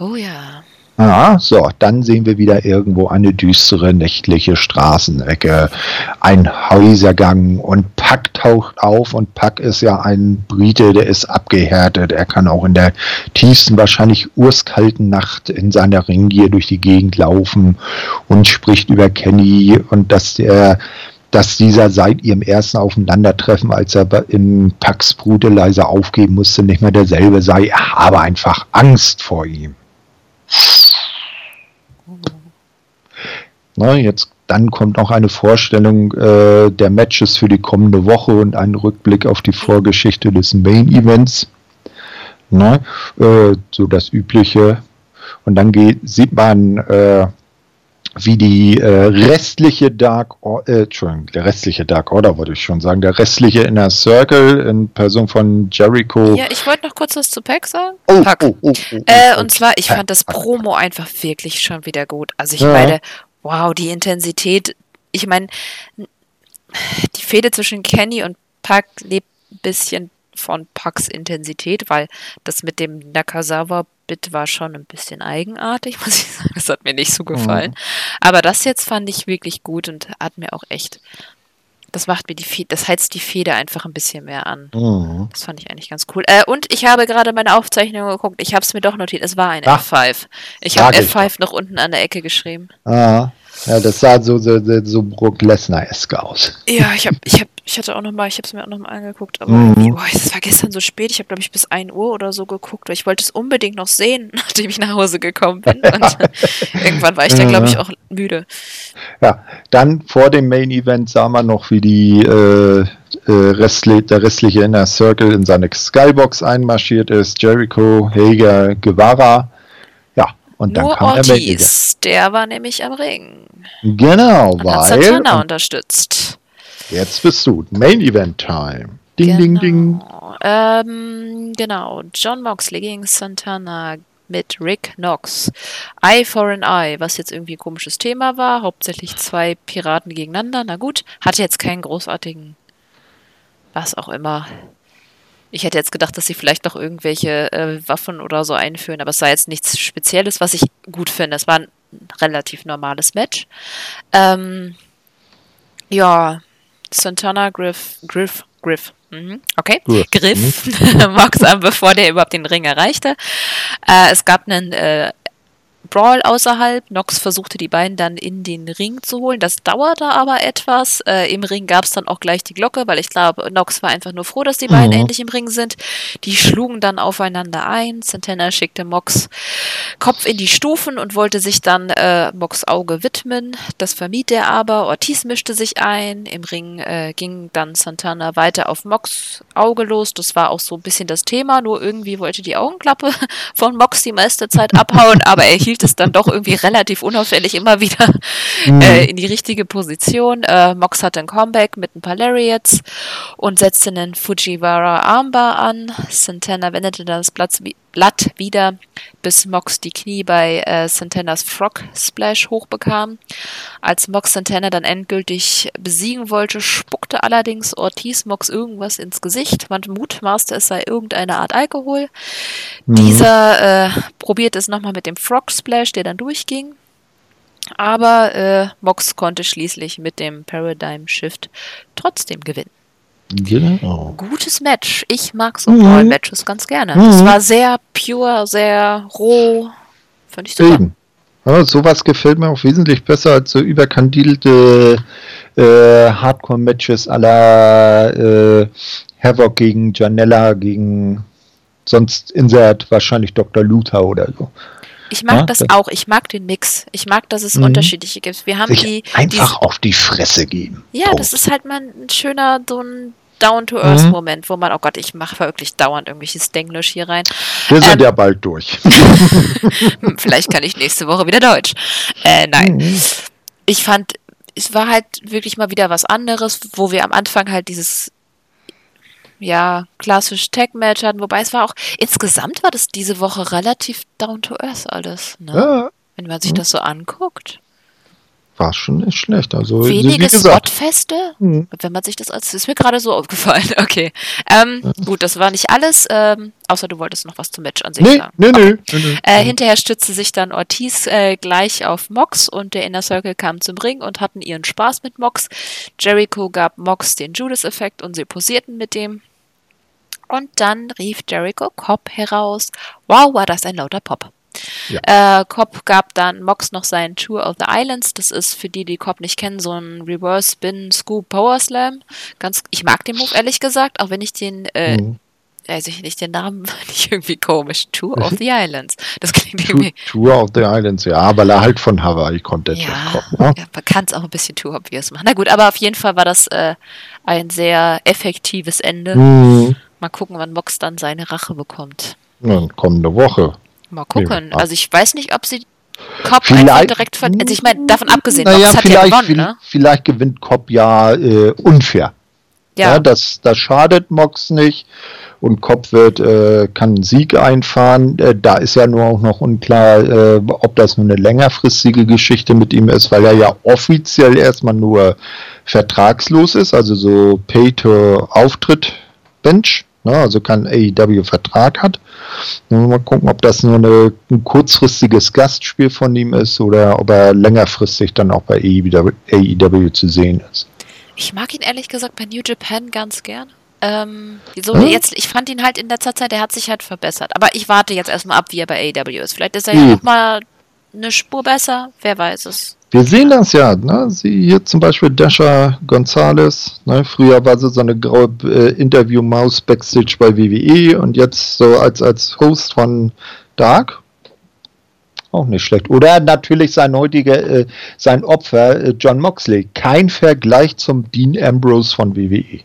Oh ja. Ja, so, dann sehen wir wieder irgendwo eine düstere nächtliche Straßenecke, ein Häusergang und Pack taucht auf und Pack ist ja ein Brite, der ist abgehärtet. Er kann auch in der tiefsten, wahrscheinlich urskalten Nacht in seiner Ringgier durch die Gegend laufen und spricht über Kenny und dass der dass dieser seit ihrem ersten Aufeinandertreffen, als er Packs Brute leise aufgeben musste, nicht mehr derselbe sei. Er habe einfach Angst vor ihm. Na, jetzt dann kommt noch eine Vorstellung äh, der Matches für die kommende Woche und ein Rückblick auf die Vorgeschichte des Main Events. Na, äh, so das Übliche. Und dann geht, sieht man äh, wie die äh, restliche Dark Order, äh, Entschuldigung, der restliche Dark Order wollte ich schon sagen, der restliche Inner Circle in Person von Jericho. Ja, ich wollte noch kurz was zu Pack sagen. Oh, Pack. Oh, oh, oh, äh, und zwar, ich fand das Promo einfach wirklich schon wieder gut. Also ich ja. meine, wow, die Intensität. Ich meine, die Fehde zwischen Kenny und Pack lebt ein bisschen von Pucks Intensität, weil das mit dem Nakazawa-Bit war schon ein bisschen eigenartig, [LAUGHS] muss ich sagen. Das hat mir nicht so gefallen. Mhm. Aber das jetzt fand ich wirklich gut und hat mir auch echt das macht mir die Feder, das heizt die Feder einfach ein bisschen mehr an. Mhm. Das fand ich eigentlich ganz cool. Äh, und ich habe gerade meine Aufzeichnung geguckt. Ich habe es mir doch notiert. Es war ein Ach, F5. Ich habe F5 noch unten an der Ecke geschrieben. Ah. Ja, das sah so, so, so Brook Lesnar-eske aus. Ja, ich, hab, ich, hab, ich hatte auch noch mal, ich habe es mir auch noch mal angeguckt, aber mhm. boah, es war gestern so spät, ich habe glaube ich bis 1 Uhr oder so geguckt, weil ich wollte es unbedingt noch sehen, [LAUGHS] nachdem ich nach Hause gekommen bin [LAUGHS] und irgendwann war ich dann glaube ich auch müde. Ja, dann vor dem Main Event sah man noch, wie die äh, äh, Restli der restliche Inner Circle in seine Skybox einmarschiert ist, Jericho, Hager, Guevara und dann Nur kam Ortiz, der war nämlich am Ring. Genau, und weil. Hat Santana unterstützt. Jetzt bist du. Main Event Time. Ding, genau. ding, ding. Ähm, genau. John Moxley gegen Santana mit Rick Knox. Eye for an Eye, was jetzt irgendwie ein komisches Thema war. Hauptsächlich zwei Piraten gegeneinander. Na gut, hatte jetzt keinen großartigen, was auch immer, ich hätte jetzt gedacht, dass sie vielleicht noch irgendwelche äh, Waffen oder so einführen, aber es sei jetzt nichts Spezielles, was ich gut finde. Es war ein relativ normales Match. Ähm, ja, Santana Griff, Griff, Griff. Mhm. Okay, Griff, Griff. Mhm. [LAUGHS] Mox an, bevor der überhaupt den Ring erreichte. Äh, es gab einen äh, Brawl außerhalb. Nox versuchte die beiden dann in den Ring zu holen. Das dauerte aber etwas. Äh, Im Ring gab es dann auch gleich die Glocke, weil ich glaube, Nox war einfach nur froh, dass die beiden mhm. endlich im Ring sind. Die schlugen dann aufeinander ein. Santana schickte Mox Kopf in die Stufen und wollte sich dann äh, Mox Auge widmen. Das vermied er aber. Ortiz mischte sich ein. Im Ring äh, ging dann Santana weiter auf Mox Auge los. Das war auch so ein bisschen das Thema. Nur irgendwie wollte die Augenklappe [LAUGHS] von Mox die meiste Zeit abhauen, aber er hielt es dann doch irgendwie relativ unauffällig immer wieder mhm. äh, in die richtige Position. Äh, Mox hatte ein Comeback mit ein paar Lariats und setzte einen Fujiwara Armbar an. Santana wendete dann das Blatt, Blatt wieder, bis Mox die Knie bei äh, Santanas Frog Splash hochbekam. Als Mox Santana dann endgültig besiegen wollte, spuckte allerdings Ortiz Mox irgendwas ins Gesicht. Man mutmaßte, es sei irgendeine Art Alkohol. Mhm. Dieser äh, probierte es nochmal mit dem Frog Splash, der dann durchging. Aber äh, Mox konnte schließlich mit dem Paradigm Shift trotzdem gewinnen. Genau. Gutes Match. Ich mag so mhm. Matches ganz gerne. Mhm. Das war sehr pure, sehr roh. Fand ich super. Eben. Ja, sowas gefällt mir auch wesentlich besser als so überkandidelte äh, Hardcore-Matches aller äh, Havoc gegen Janella, gegen sonst Insert wahrscheinlich Dr. Luther oder so. Ich mag ja, das, das, auch. Ich mag den Mix. Ich mag, dass es mhm. unterschiedliche gibt. Wir haben die einfach die, auf die Fresse gehen. Ja, Punkt. das ist halt mal ein schöner so ein Down-to-Earth-Moment, mhm. wo man, oh Gott, ich mache wirklich dauernd irgendwelches Denglisch hier rein. Wir sind ähm, ja bald durch. [LAUGHS] vielleicht kann ich nächste Woche wieder Deutsch. Äh, nein. Mhm. Ich fand, es war halt wirklich mal wieder was anderes, wo wir am Anfang halt dieses ja, klassisch Tag-Match hatten, wobei es war auch, insgesamt war das diese Woche relativ down to earth alles, ne? Ja. Wenn man sich mhm. das so anguckt war schon nicht schlecht. Also, Wenige Spotfeste, mhm. wenn man sich das als, ist mir gerade so aufgefallen. [LAUGHS] Okay. Ähm, ja. Gut, das war nicht alles, ähm, außer du wolltest noch was zum Match an sich nee, sagen. Nee, okay. nee, nee, äh, Hinterher stützte sich dann Ortiz äh, gleich auf Mox und der Inner Circle kam zum Ring und hatten ihren Spaß mit Mox. Jericho gab Mox den Judas-Effekt und sie posierten mit dem. Und dann rief Jericho Cobb heraus. Wow, war das ein lauter Pop. Ja. Äh, Cobb gab dann Mox noch seinen Tour of the Islands. Das ist für die, die Cobb nicht kennen, so ein Reverse Spin Scoop Power Slam. Ganz, ich mag den Move ehrlich gesagt, auch wenn ich den, äh, mhm. weiß ich nicht, den Namen [LAUGHS] nicht irgendwie komisch. Tour of the Islands. Das klingt irgendwie. Tour of the Islands, ja, weil er halt von Hawaii konnte. Ja, kommen, ne? ja man kann es auch ein bisschen too obvious machen. Na gut, aber auf jeden Fall war das äh, ein sehr effektives Ende. Mhm. Mal gucken, wann Mox dann seine Rache bekommt. Ja, kommende Woche. Mal gucken. Also ich weiß nicht, ob sie Cobb einfach direkt ver Also ich meine, davon abgesehen, naja, Box hat vielleicht, ja gewonnen, ne? Vielleicht gewinnt Cobb ja äh, unfair. Ja, ja das, das schadet Mox nicht und Kopf wird, äh, kann einen Sieg einfahren. Äh, da ist ja nur auch noch unklar, äh, ob das nur eine längerfristige Geschichte mit ihm ist, weil er ja offiziell erstmal nur vertragslos ist, also so Pay-to-Auftritt-Bench, ne, also keinen AEW-Vertrag hat. Mal gucken, ob das nur eine, ein kurzfristiges Gastspiel von ihm ist oder ob er längerfristig dann auch bei AEW, AEW zu sehen ist. Ich mag ihn ehrlich gesagt bei New Japan ganz gern. Ähm, so hm? jetzt, ich fand ihn halt in letzter Zeit, der hat sich halt verbessert. Aber ich warte jetzt erstmal ab, wie er bei AEW ist. Vielleicht ist er hm. ja nochmal eine Spur besser, wer weiß es. Wir sehen das ja, ne? Sie hier zum Beispiel Dasha Gonzalez, ne? Früher war sie so eine graue äh, Interview-Maus Backstage bei WWE und jetzt so als, als Host von Dark. Auch nicht schlecht. Oder natürlich sein heutiger, äh, sein Opfer, äh, John Moxley. Kein Vergleich zum Dean Ambrose von WWE.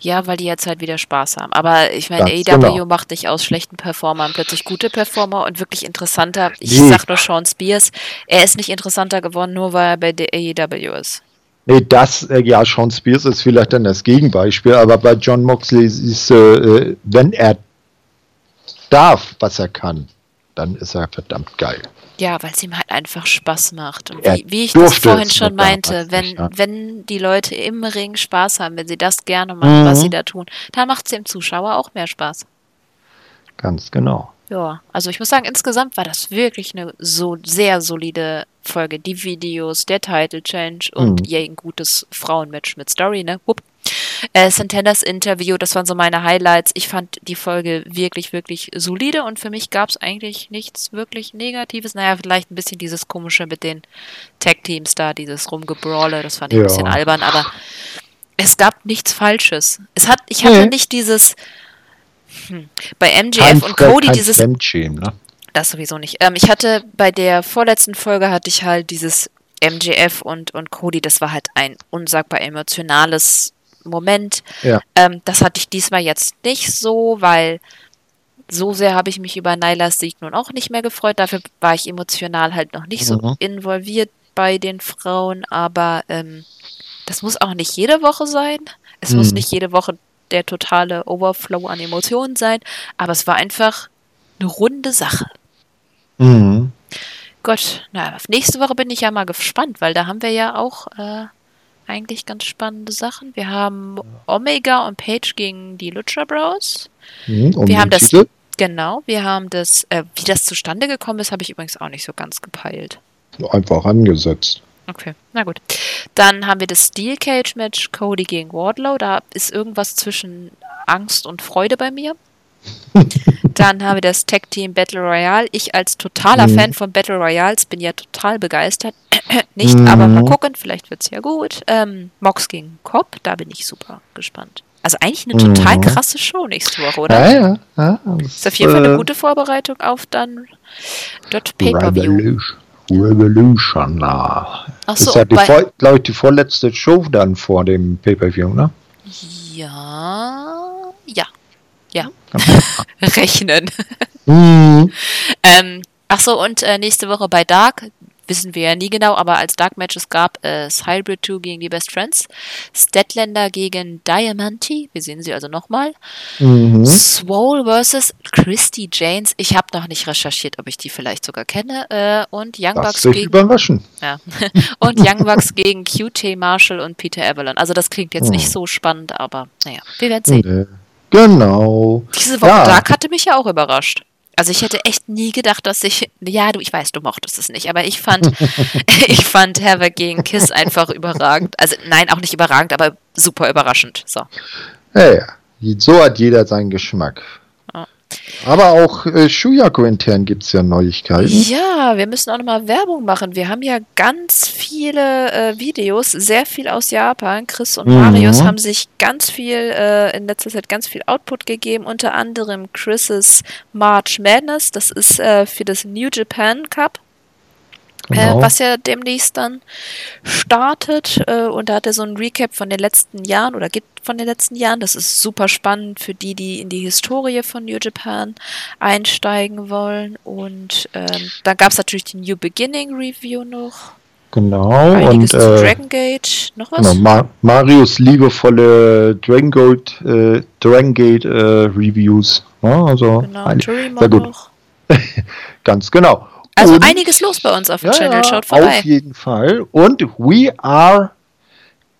Ja, weil die jetzt halt wieder Spaß haben. Aber ich meine, AEW genau. macht nicht aus schlechten Performern plötzlich gute Performer und wirklich interessanter. Ich nee. sag nur Sean Spears, er ist nicht interessanter geworden, nur weil er bei der AEW ist. Nee, das, äh, ja, Sean Spears ist vielleicht dann das Gegenbeispiel, aber bei John Moxley ist, äh, wenn er darf, was er kann, dann ist er verdammt geil. Ja, weil es ihm halt einfach Spaß macht. Und wie, wie ich das vorhin schon meinte, wenn, ja. wenn die Leute im Ring Spaß haben, wenn sie das gerne machen, mhm. was sie da tun, dann macht es dem Zuschauer auch mehr Spaß. Ganz genau. Ja, also ich muss sagen, insgesamt war das wirklich eine so sehr solide Folge. Die Videos, der Title Change und mhm. ein gutes Frauenmatch mit Story, ne? Hup. Äh, Santanas Interview, das waren so meine Highlights. Ich fand die Folge wirklich, wirklich solide und für mich gab es eigentlich nichts wirklich Negatives. Naja, vielleicht ein bisschen dieses komische mit den Tag-Teams da, dieses Rumgebrawle, das fand ich ja. ein bisschen albern, aber es gab nichts Falsches. Es hat, ich hatte nee. nicht dieses hm, bei MJF kein, und Cody dieses ne? Das sowieso nicht. Ähm, ich hatte bei der vorletzten Folge hatte ich halt dieses MJF und, und Cody, das war halt ein unsagbar emotionales Moment. Ja. Ähm, das hatte ich diesmal jetzt nicht so, weil so sehr habe ich mich über Nylas Sieg nun auch nicht mehr gefreut. Dafür war ich emotional halt noch nicht mhm. so involviert bei den Frauen, aber ähm, das muss auch nicht jede Woche sein. Es mhm. muss nicht jede Woche der totale Overflow an Emotionen sein, aber es war einfach eine runde Sache. Mhm. Gott, na, auf nächste Woche bin ich ja mal gespannt, weil da haben wir ja auch äh, eigentlich ganz spannende Sachen. Wir haben Omega und Page gegen die Lucha Bros. Mhm, um wir haben das, Titel. genau, wir haben das, äh, wie das zustande gekommen ist, habe ich übrigens auch nicht so ganz gepeilt. Einfach angesetzt. Okay, na gut. Dann haben wir das Steel Cage Match Cody gegen Wardlow. Da ist irgendwas zwischen Angst und Freude bei mir. [LAUGHS] Dann haben wir das Tag Team Battle Royale. Ich als totaler mhm. Fan von Battle Royals bin ja total begeistert. Nicht, mhm. aber mal gucken, vielleicht wird es ja gut. Ähm, Mox gegen Cobb, da bin ich super gespannt. Also eigentlich eine total mhm. krasse Show nächste Woche, oder? Ja, ja. ja das ist auf jeden Fall eine äh, gute Vorbereitung auf dann dort Pay-Per-View. Revolution. Revolution. Ach so, ist ja, glaube ich, die vorletzte Show dann vor dem Pay-Per-View, ne? Ja. Ja. Ja. [LAUGHS] Rechnen. Mhm. ähm, ach so, und äh, nächste Woche bei Dark, wissen wir ja nie genau, aber als Dark Matches gab es Hybrid 2 gegen die Best Friends, Statlander gegen Diamante, wir sehen sie also nochmal, mhm. Swole versus Christy Janes, ich habe noch nicht recherchiert, ob ich die vielleicht sogar kenne, äh, und Young Bucks gegen... überraschen. Ja. [LAUGHS] und Young Bucks gegen QT Marshall und Peter Avalon. Also das klingt jetzt mhm. nicht so spannend, aber naja, wir werden sehen. Genau. Diese Woche ja. Dark hatte mich ja auch überrascht. Also ich hätte echt nie gedacht, dass ich, ja, du, ich weiß, du mochtest es nicht, aber ich fand, [LAUGHS] ich fand Havoc gegen Kiss einfach überragend. Also nein, auch nicht überragend, aber super überraschend. So. Ja, ja. So hat jeder seinen Geschmack. Aber auch äh, Shuyaku intern gibt es ja Neuigkeiten. Ja, wir müssen auch nochmal Werbung machen. Wir haben ja ganz viele äh, Videos, sehr viel aus Japan. Chris und mhm. Marius haben sich ganz viel, äh, in letzter Zeit ganz viel Output gegeben, unter anderem Chris's March Madness. Das ist äh, für das New Japan Cup. Äh, genau. Äh, was ja demnächst dann startet. Äh, und da hat er so ein Recap von den letzten Jahren oder gibt von den letzten Jahren. Das ist super spannend für die, die in die Historie von New Japan einsteigen wollen. Und ähm, dann gab es natürlich die New Beginning Review noch. Genau. Einiges und zu äh, Dragon Gate. Noch was? genau, Ma Marius liebevolle Dragon Gate, äh, Dragon Gate äh, Reviews. Ja, also Genau, ein- sehr gut. noch. [LAUGHS] ganz genau. Also Und- einiges los bei uns auf dem Ja, Channel. Schaut vorbei. Auf jeden Fall. Und we are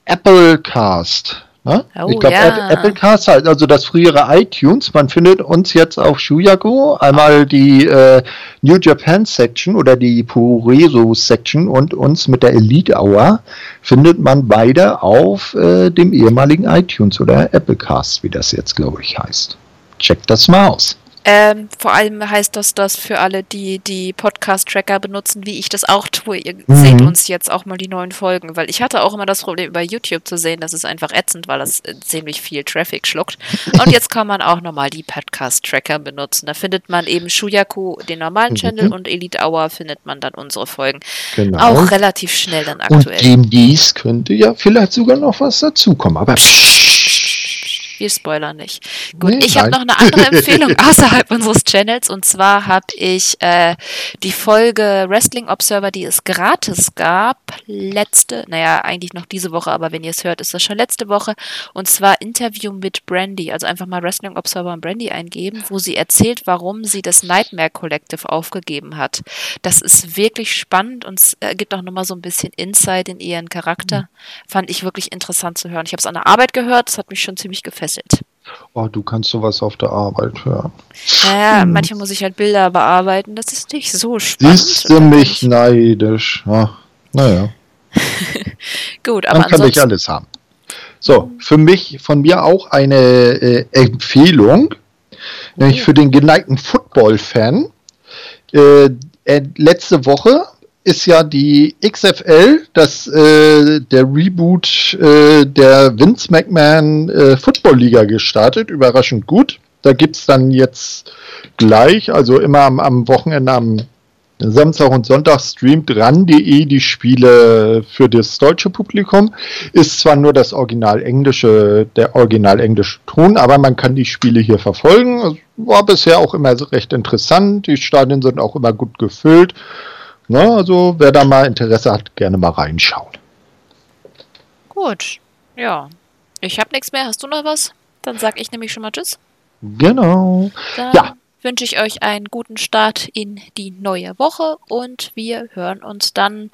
Applecast. Ne? Oh, ich glaube, ja. Applecast also das frühere iTunes. Man findet uns jetzt auf Shuyaku. Einmal die äh, New Japan Section oder die Pureso Section und uns mit der Elite Hour findet man beide auf äh, dem ehemaligen iTunes oder Applecast, wie das jetzt, glaube ich, heißt. Checkt das mal aus. Ähm, vor allem heißt das das für alle, die die Podcast-Tracker benutzen, wie ich das auch tue. Ihr Mhm. seht uns jetzt auch mal die neuen Folgen, weil ich hatte auch immer das Problem, über YouTube zu sehen, das ist einfach ätzend, weil das äh, ziemlich viel Traffic schluckt. [LAUGHS] Und jetzt kann man auch nochmal die Podcast-Tracker benutzen. Da findet man eben Shuyaku, den normalen Mhm. Channel, und Elite Hour findet man dann unsere Folgen. Genau. Auch relativ schnell dann Und aktuell. demnächst könnte ja vielleicht sogar noch was dazukommen. Aber Wir spoilern nicht. Gut, Nee, ich habe noch eine andere [LAUGHS] Empfehlung außerhalb unseres Channels und zwar habe ich äh, die Folge Wrestling Observer, die es gratis gab, letzte, naja, eigentlich noch diese Woche, aber wenn ihr es hört, ist das schon letzte Woche und zwar Interview mit Brandy, also einfach mal Wrestling Observer und Brandy eingeben, wo sie erzählt, warum sie das Nightmare Collective aufgegeben hat. Das ist wirklich spannend und es äh, gibt auch nochmal so ein bisschen Insight in ihren Charakter. Fand ich wirklich interessant zu hören. Ich habe es an der Arbeit gehört, es hat mich schon ziemlich gefesselt. Oh, du kannst sowas auf der Arbeit hören. Naja, Hm. manchmal muss ich halt Bilder bearbeiten. Das ist nicht so spannend. Siehst du dann mich neidisch? Ja, naja, [LAUGHS] ich- Gut, aber man kann ansonsten. alles haben. So, für mich, von mir auch eine äh, Empfehlung, nämlich für den geneigten Football-Fan. Äh, äh, letzte Woche ist ja die XFL, das, äh, der Reboot äh, der Vince McMahon äh, Football Liga gestartet. Überraschend gut. Da gibt es dann jetzt gleich, also immer am, am Wochenende am Samstag und Sonntag streamt ran.de die Spiele für das deutsche Publikum. Ist zwar nur das Original englische, der Original englische Ton, aber man kann die Spiele hier verfolgen. War bisher auch immer recht interessant. Die Stadien sind auch immer gut gefüllt. Na, also wer da mal Interesse hat, gerne mal reinschauen. Gut, ja. Ich habe nichts mehr. Hast du noch was? Dann sag ich nämlich schon mal Tschüss. Genau. Dann Ja. wünsche ich euch einen guten Start in die neue Woche und wir hören uns dann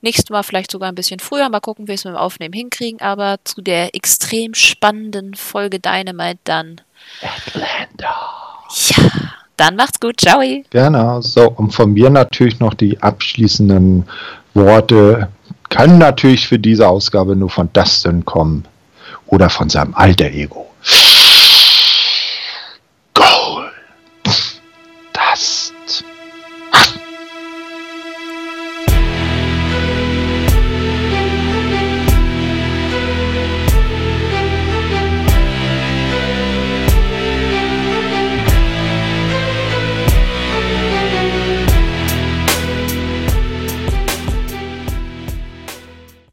nächstes Mal vielleicht sogar ein bisschen früher. Mal gucken, wie wir es mit dem Aufnehmen hinkriegen, aber zu der extrem spannenden Folge Dynamite dann. Ja, dann macht's gut. Ciao. Genau. So, und von mir natürlich noch die abschließenden Worte. Können natürlich für diese Ausgabe nur von Dustin kommen oder von seinem alter Ego.